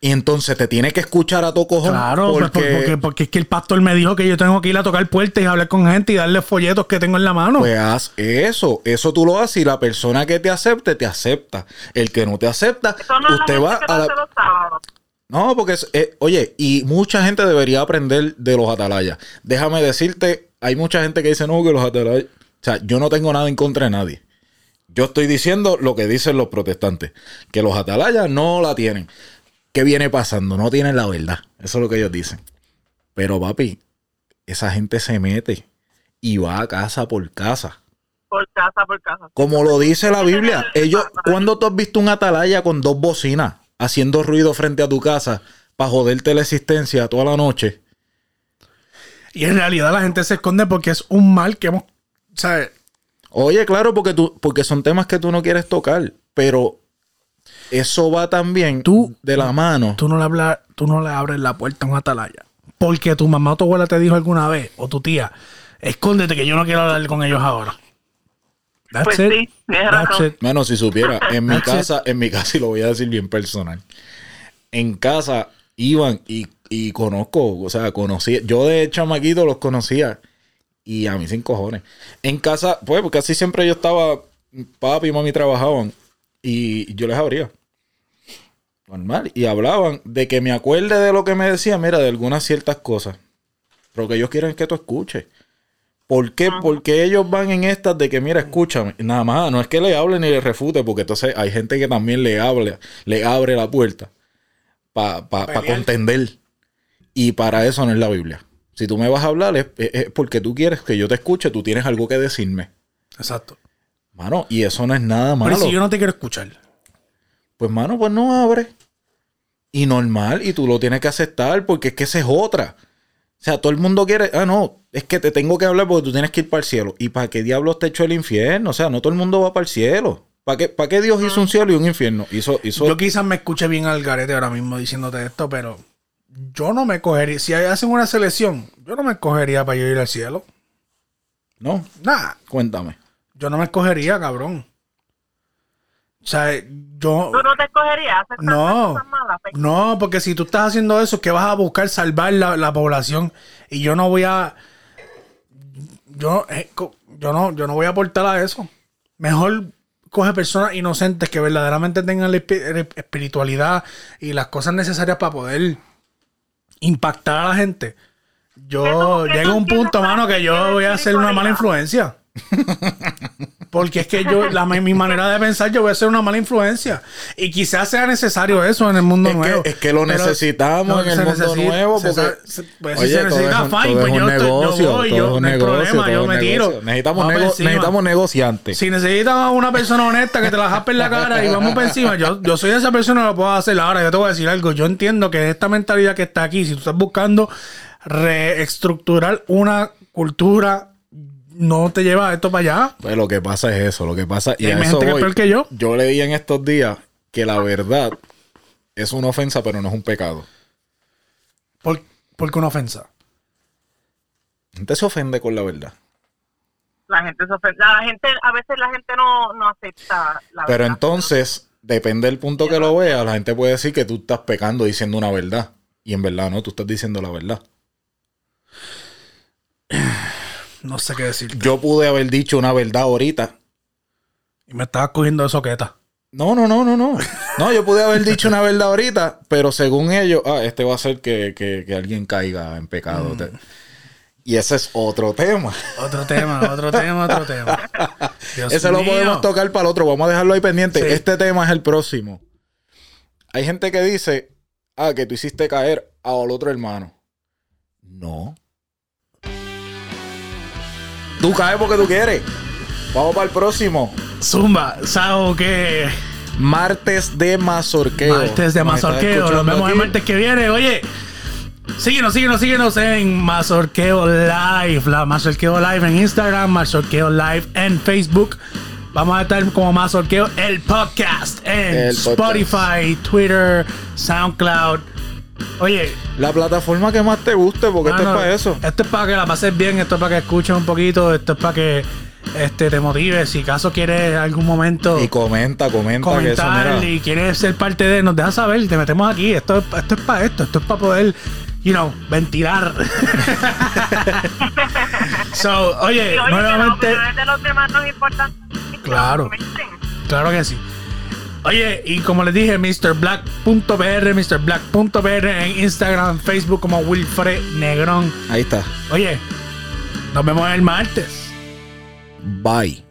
Y entonces te tiene que escuchar a tu cojón. Claro, pues, porque, por- porque, porque es que el pastor me dijo que yo tengo que ir a tocar puertas y hablar con gente y darle folletos que tengo en la mano. Pues haz eso. Eso tú lo haces y la persona que te acepte, te acepta. El que no te acepta, no usted va a la... No, porque, es- eh, oye, y mucha gente debería aprender de los atalayas. Déjame decirte, hay mucha gente que dice, no, que los atalayas... O sea, yo no tengo nada en contra de nadie. Yo estoy diciendo lo que dicen los protestantes, que los atalayas no la tienen. ¿Qué viene pasando? No tienen la verdad. Eso es lo que ellos dicen. Pero, papi, esa gente se mete y va a casa por casa. Por casa, por casa. Como lo dice la Biblia, ellos, ¿cuándo tú has visto un atalaya con dos bocinas haciendo ruido frente a tu casa para joderte la existencia toda la noche? Y en realidad la gente se esconde porque es un mal que hemos, ¿sabes? Oye, claro, porque tú, porque son temas que tú no quieres tocar, pero eso va también Tú- de la mano. Tú no le hablas, tú no le abres la puerta a un atalaya. Porque tu mamá o tu abuela te dijo alguna vez, o tu tía, escóndete que yo no quiero hablar con ellos ahora. That's Pues it. sí, tienes That's razón. it. Menos si supiera, en mi it. casa, en mi casa, y lo voy a decir bien personal. En casa iban y, y conozco, o sea, conocía, yo de chamaquito los conocía y a mí sin cojones. En casa, pues, porque así siempre yo estaba, papi y mami trabajaban y yo les abría. Normal. Y hablaban de que me acuerde de lo que me decían, mira, de algunas ciertas cosas. Pero que ellos quieren que tú escuches. ¿Por qué? Porque ellos van en estas de que, mira, escúchame. Nada más, no es que le hable ni le refute, porque entonces hay gente que también le habla, le abre la puerta para Pelear. contender. Y para eso no es la Biblia. Si tú me vas a hablar, es, es- es porque tú quieres que yo te escuche, tú tienes algo que decirme. Exacto. Mano, y eso no es nada Pero malo. ¿y si yo no te quiero escuchar. Pues, mano, pues no abre. Y normal, y tú lo tienes que aceptar porque es que esa es otra. O sea, todo el mundo quiere, ah, no, es que te tengo que hablar porque tú tienes que ir para el cielo. ¿Y para qué diablos te echó el infierno? O sea, no todo el mundo va para el cielo. ¿Para qué, para qué Dios hizo un cielo y un infierno? Hizo, hizo... Yo quizás me escuche bien al garete ahora mismo diciéndote esto, pero yo no me cogería. Si hacen una selección, yo no me escogería para yo ir al cielo. No, Nada. cuéntame. Yo no me escogería, cabrón. O sea, yo... ¿Tú no te escogerías No, malas? No, porque si tú estás haciendo eso, que vas a buscar salvar la, la población y yo no voy a, yo, eh, yo no, yo no voy a aportar a eso. Mejor coge personas inocentes que verdaderamente tengan la espiritualidad y las cosas necesarias para poder impactar a la gente. ¿Qué Yo llego a un punto, mano, que yo voy a ser una mala influencia. *laughs* Porque es que yo, la, mi manera de pensar, yo voy a ser una mala influencia. Y quizás sea necesario eso en el mundo Es que- nuevo. es que lo necesitamos en el se mundo necesita- nuevo, se porque- se- pues, si Oye, se todo necesita, es un- fine, pues es yo, estoy- yo negocio, voy, yo, no hay negocio, problema, yo me tiro. negocio. Necesitamos, nego- encima. necesitamos negociantes. Si necesitas una persona honesta que te la jaspe en la cara y vamos por encima, yo, yo soy esa persona, lo puedo hacer. Ahora, yo te voy a decir algo. Yo entiendo que esta mentalidad que está aquí, si tú estás buscando reestructurar una cultura, no te lleva esto para allá. Pues lo que pasa es eso, lo que pasa y Hay a gente eso que es voy. peor que yo. Yo leí en estos días que la verdad es una ofensa, pero no es un pecado. Por, porque una ofensa. La gente se ofende con la verdad. La gente se ofende. La gente, a veces la gente no, no acepta la Pero verdad. entonces, depende del punto que lo vea, la gente puede decir que tú estás pecando diciendo una verdad. Y en verdad no, tú estás diciendo la verdad. No sé qué decir. Yo pude haber dicho una verdad ahorita. Y me estabas cogiendo de soqueta. No, no, no, no, no. No, yo pude haber dicho una verdad ahorita, pero según ellos, ah, este va a hacer que, que- que alguien caiga en pecado. Mm. Y ese es otro tema. Otro tema, otro tema, otro tema. *laughs* Dios Ese lo podemos tocar para el otro. Vamos a dejarlo ahí pendiente. Sí. Este tema es el próximo. Hay gente que dice, ah, que tú hiciste caer al otro hermano. No. Tú caes porque tú quieres. Vamos para el próximo. Zumba, Sao, que Martes de mazorqueo. martes de mazorqueo. Nos vemos el martes que viene. Oye, síguenos, síguenos, síguenos en Mazorqueo Live. La Mazorqueo Live en Instagram, Mazorqueo Live en Facebook. Vamos a estar como Mazorqueo el podcast en El podcast. Spotify, Twitter, SoundCloud. Oye, La plataforma que más te guste, porque esto es para eso. Esto es para que la pases bien, esto es para que escuches un poquito, esto es para que este, te motives. Si acaso quieres algún momento Y comenta, comenta que eso, comentar mira. y quieres ser parte de, nos dejas saber, te metemos aquí. Esto, es- esto es para esto, esto es para poder, you know, ventilar. *laughs* so, oye, Y oye, que las nuevamente, de los demás no importan. Claro. claro que sí. Oye, y como les dije, MrBlack.br, MrBlack.br en Instagram, Facebook como Wilfred Negrón. Ahí está. Oye, nos vemos el martes. Bye.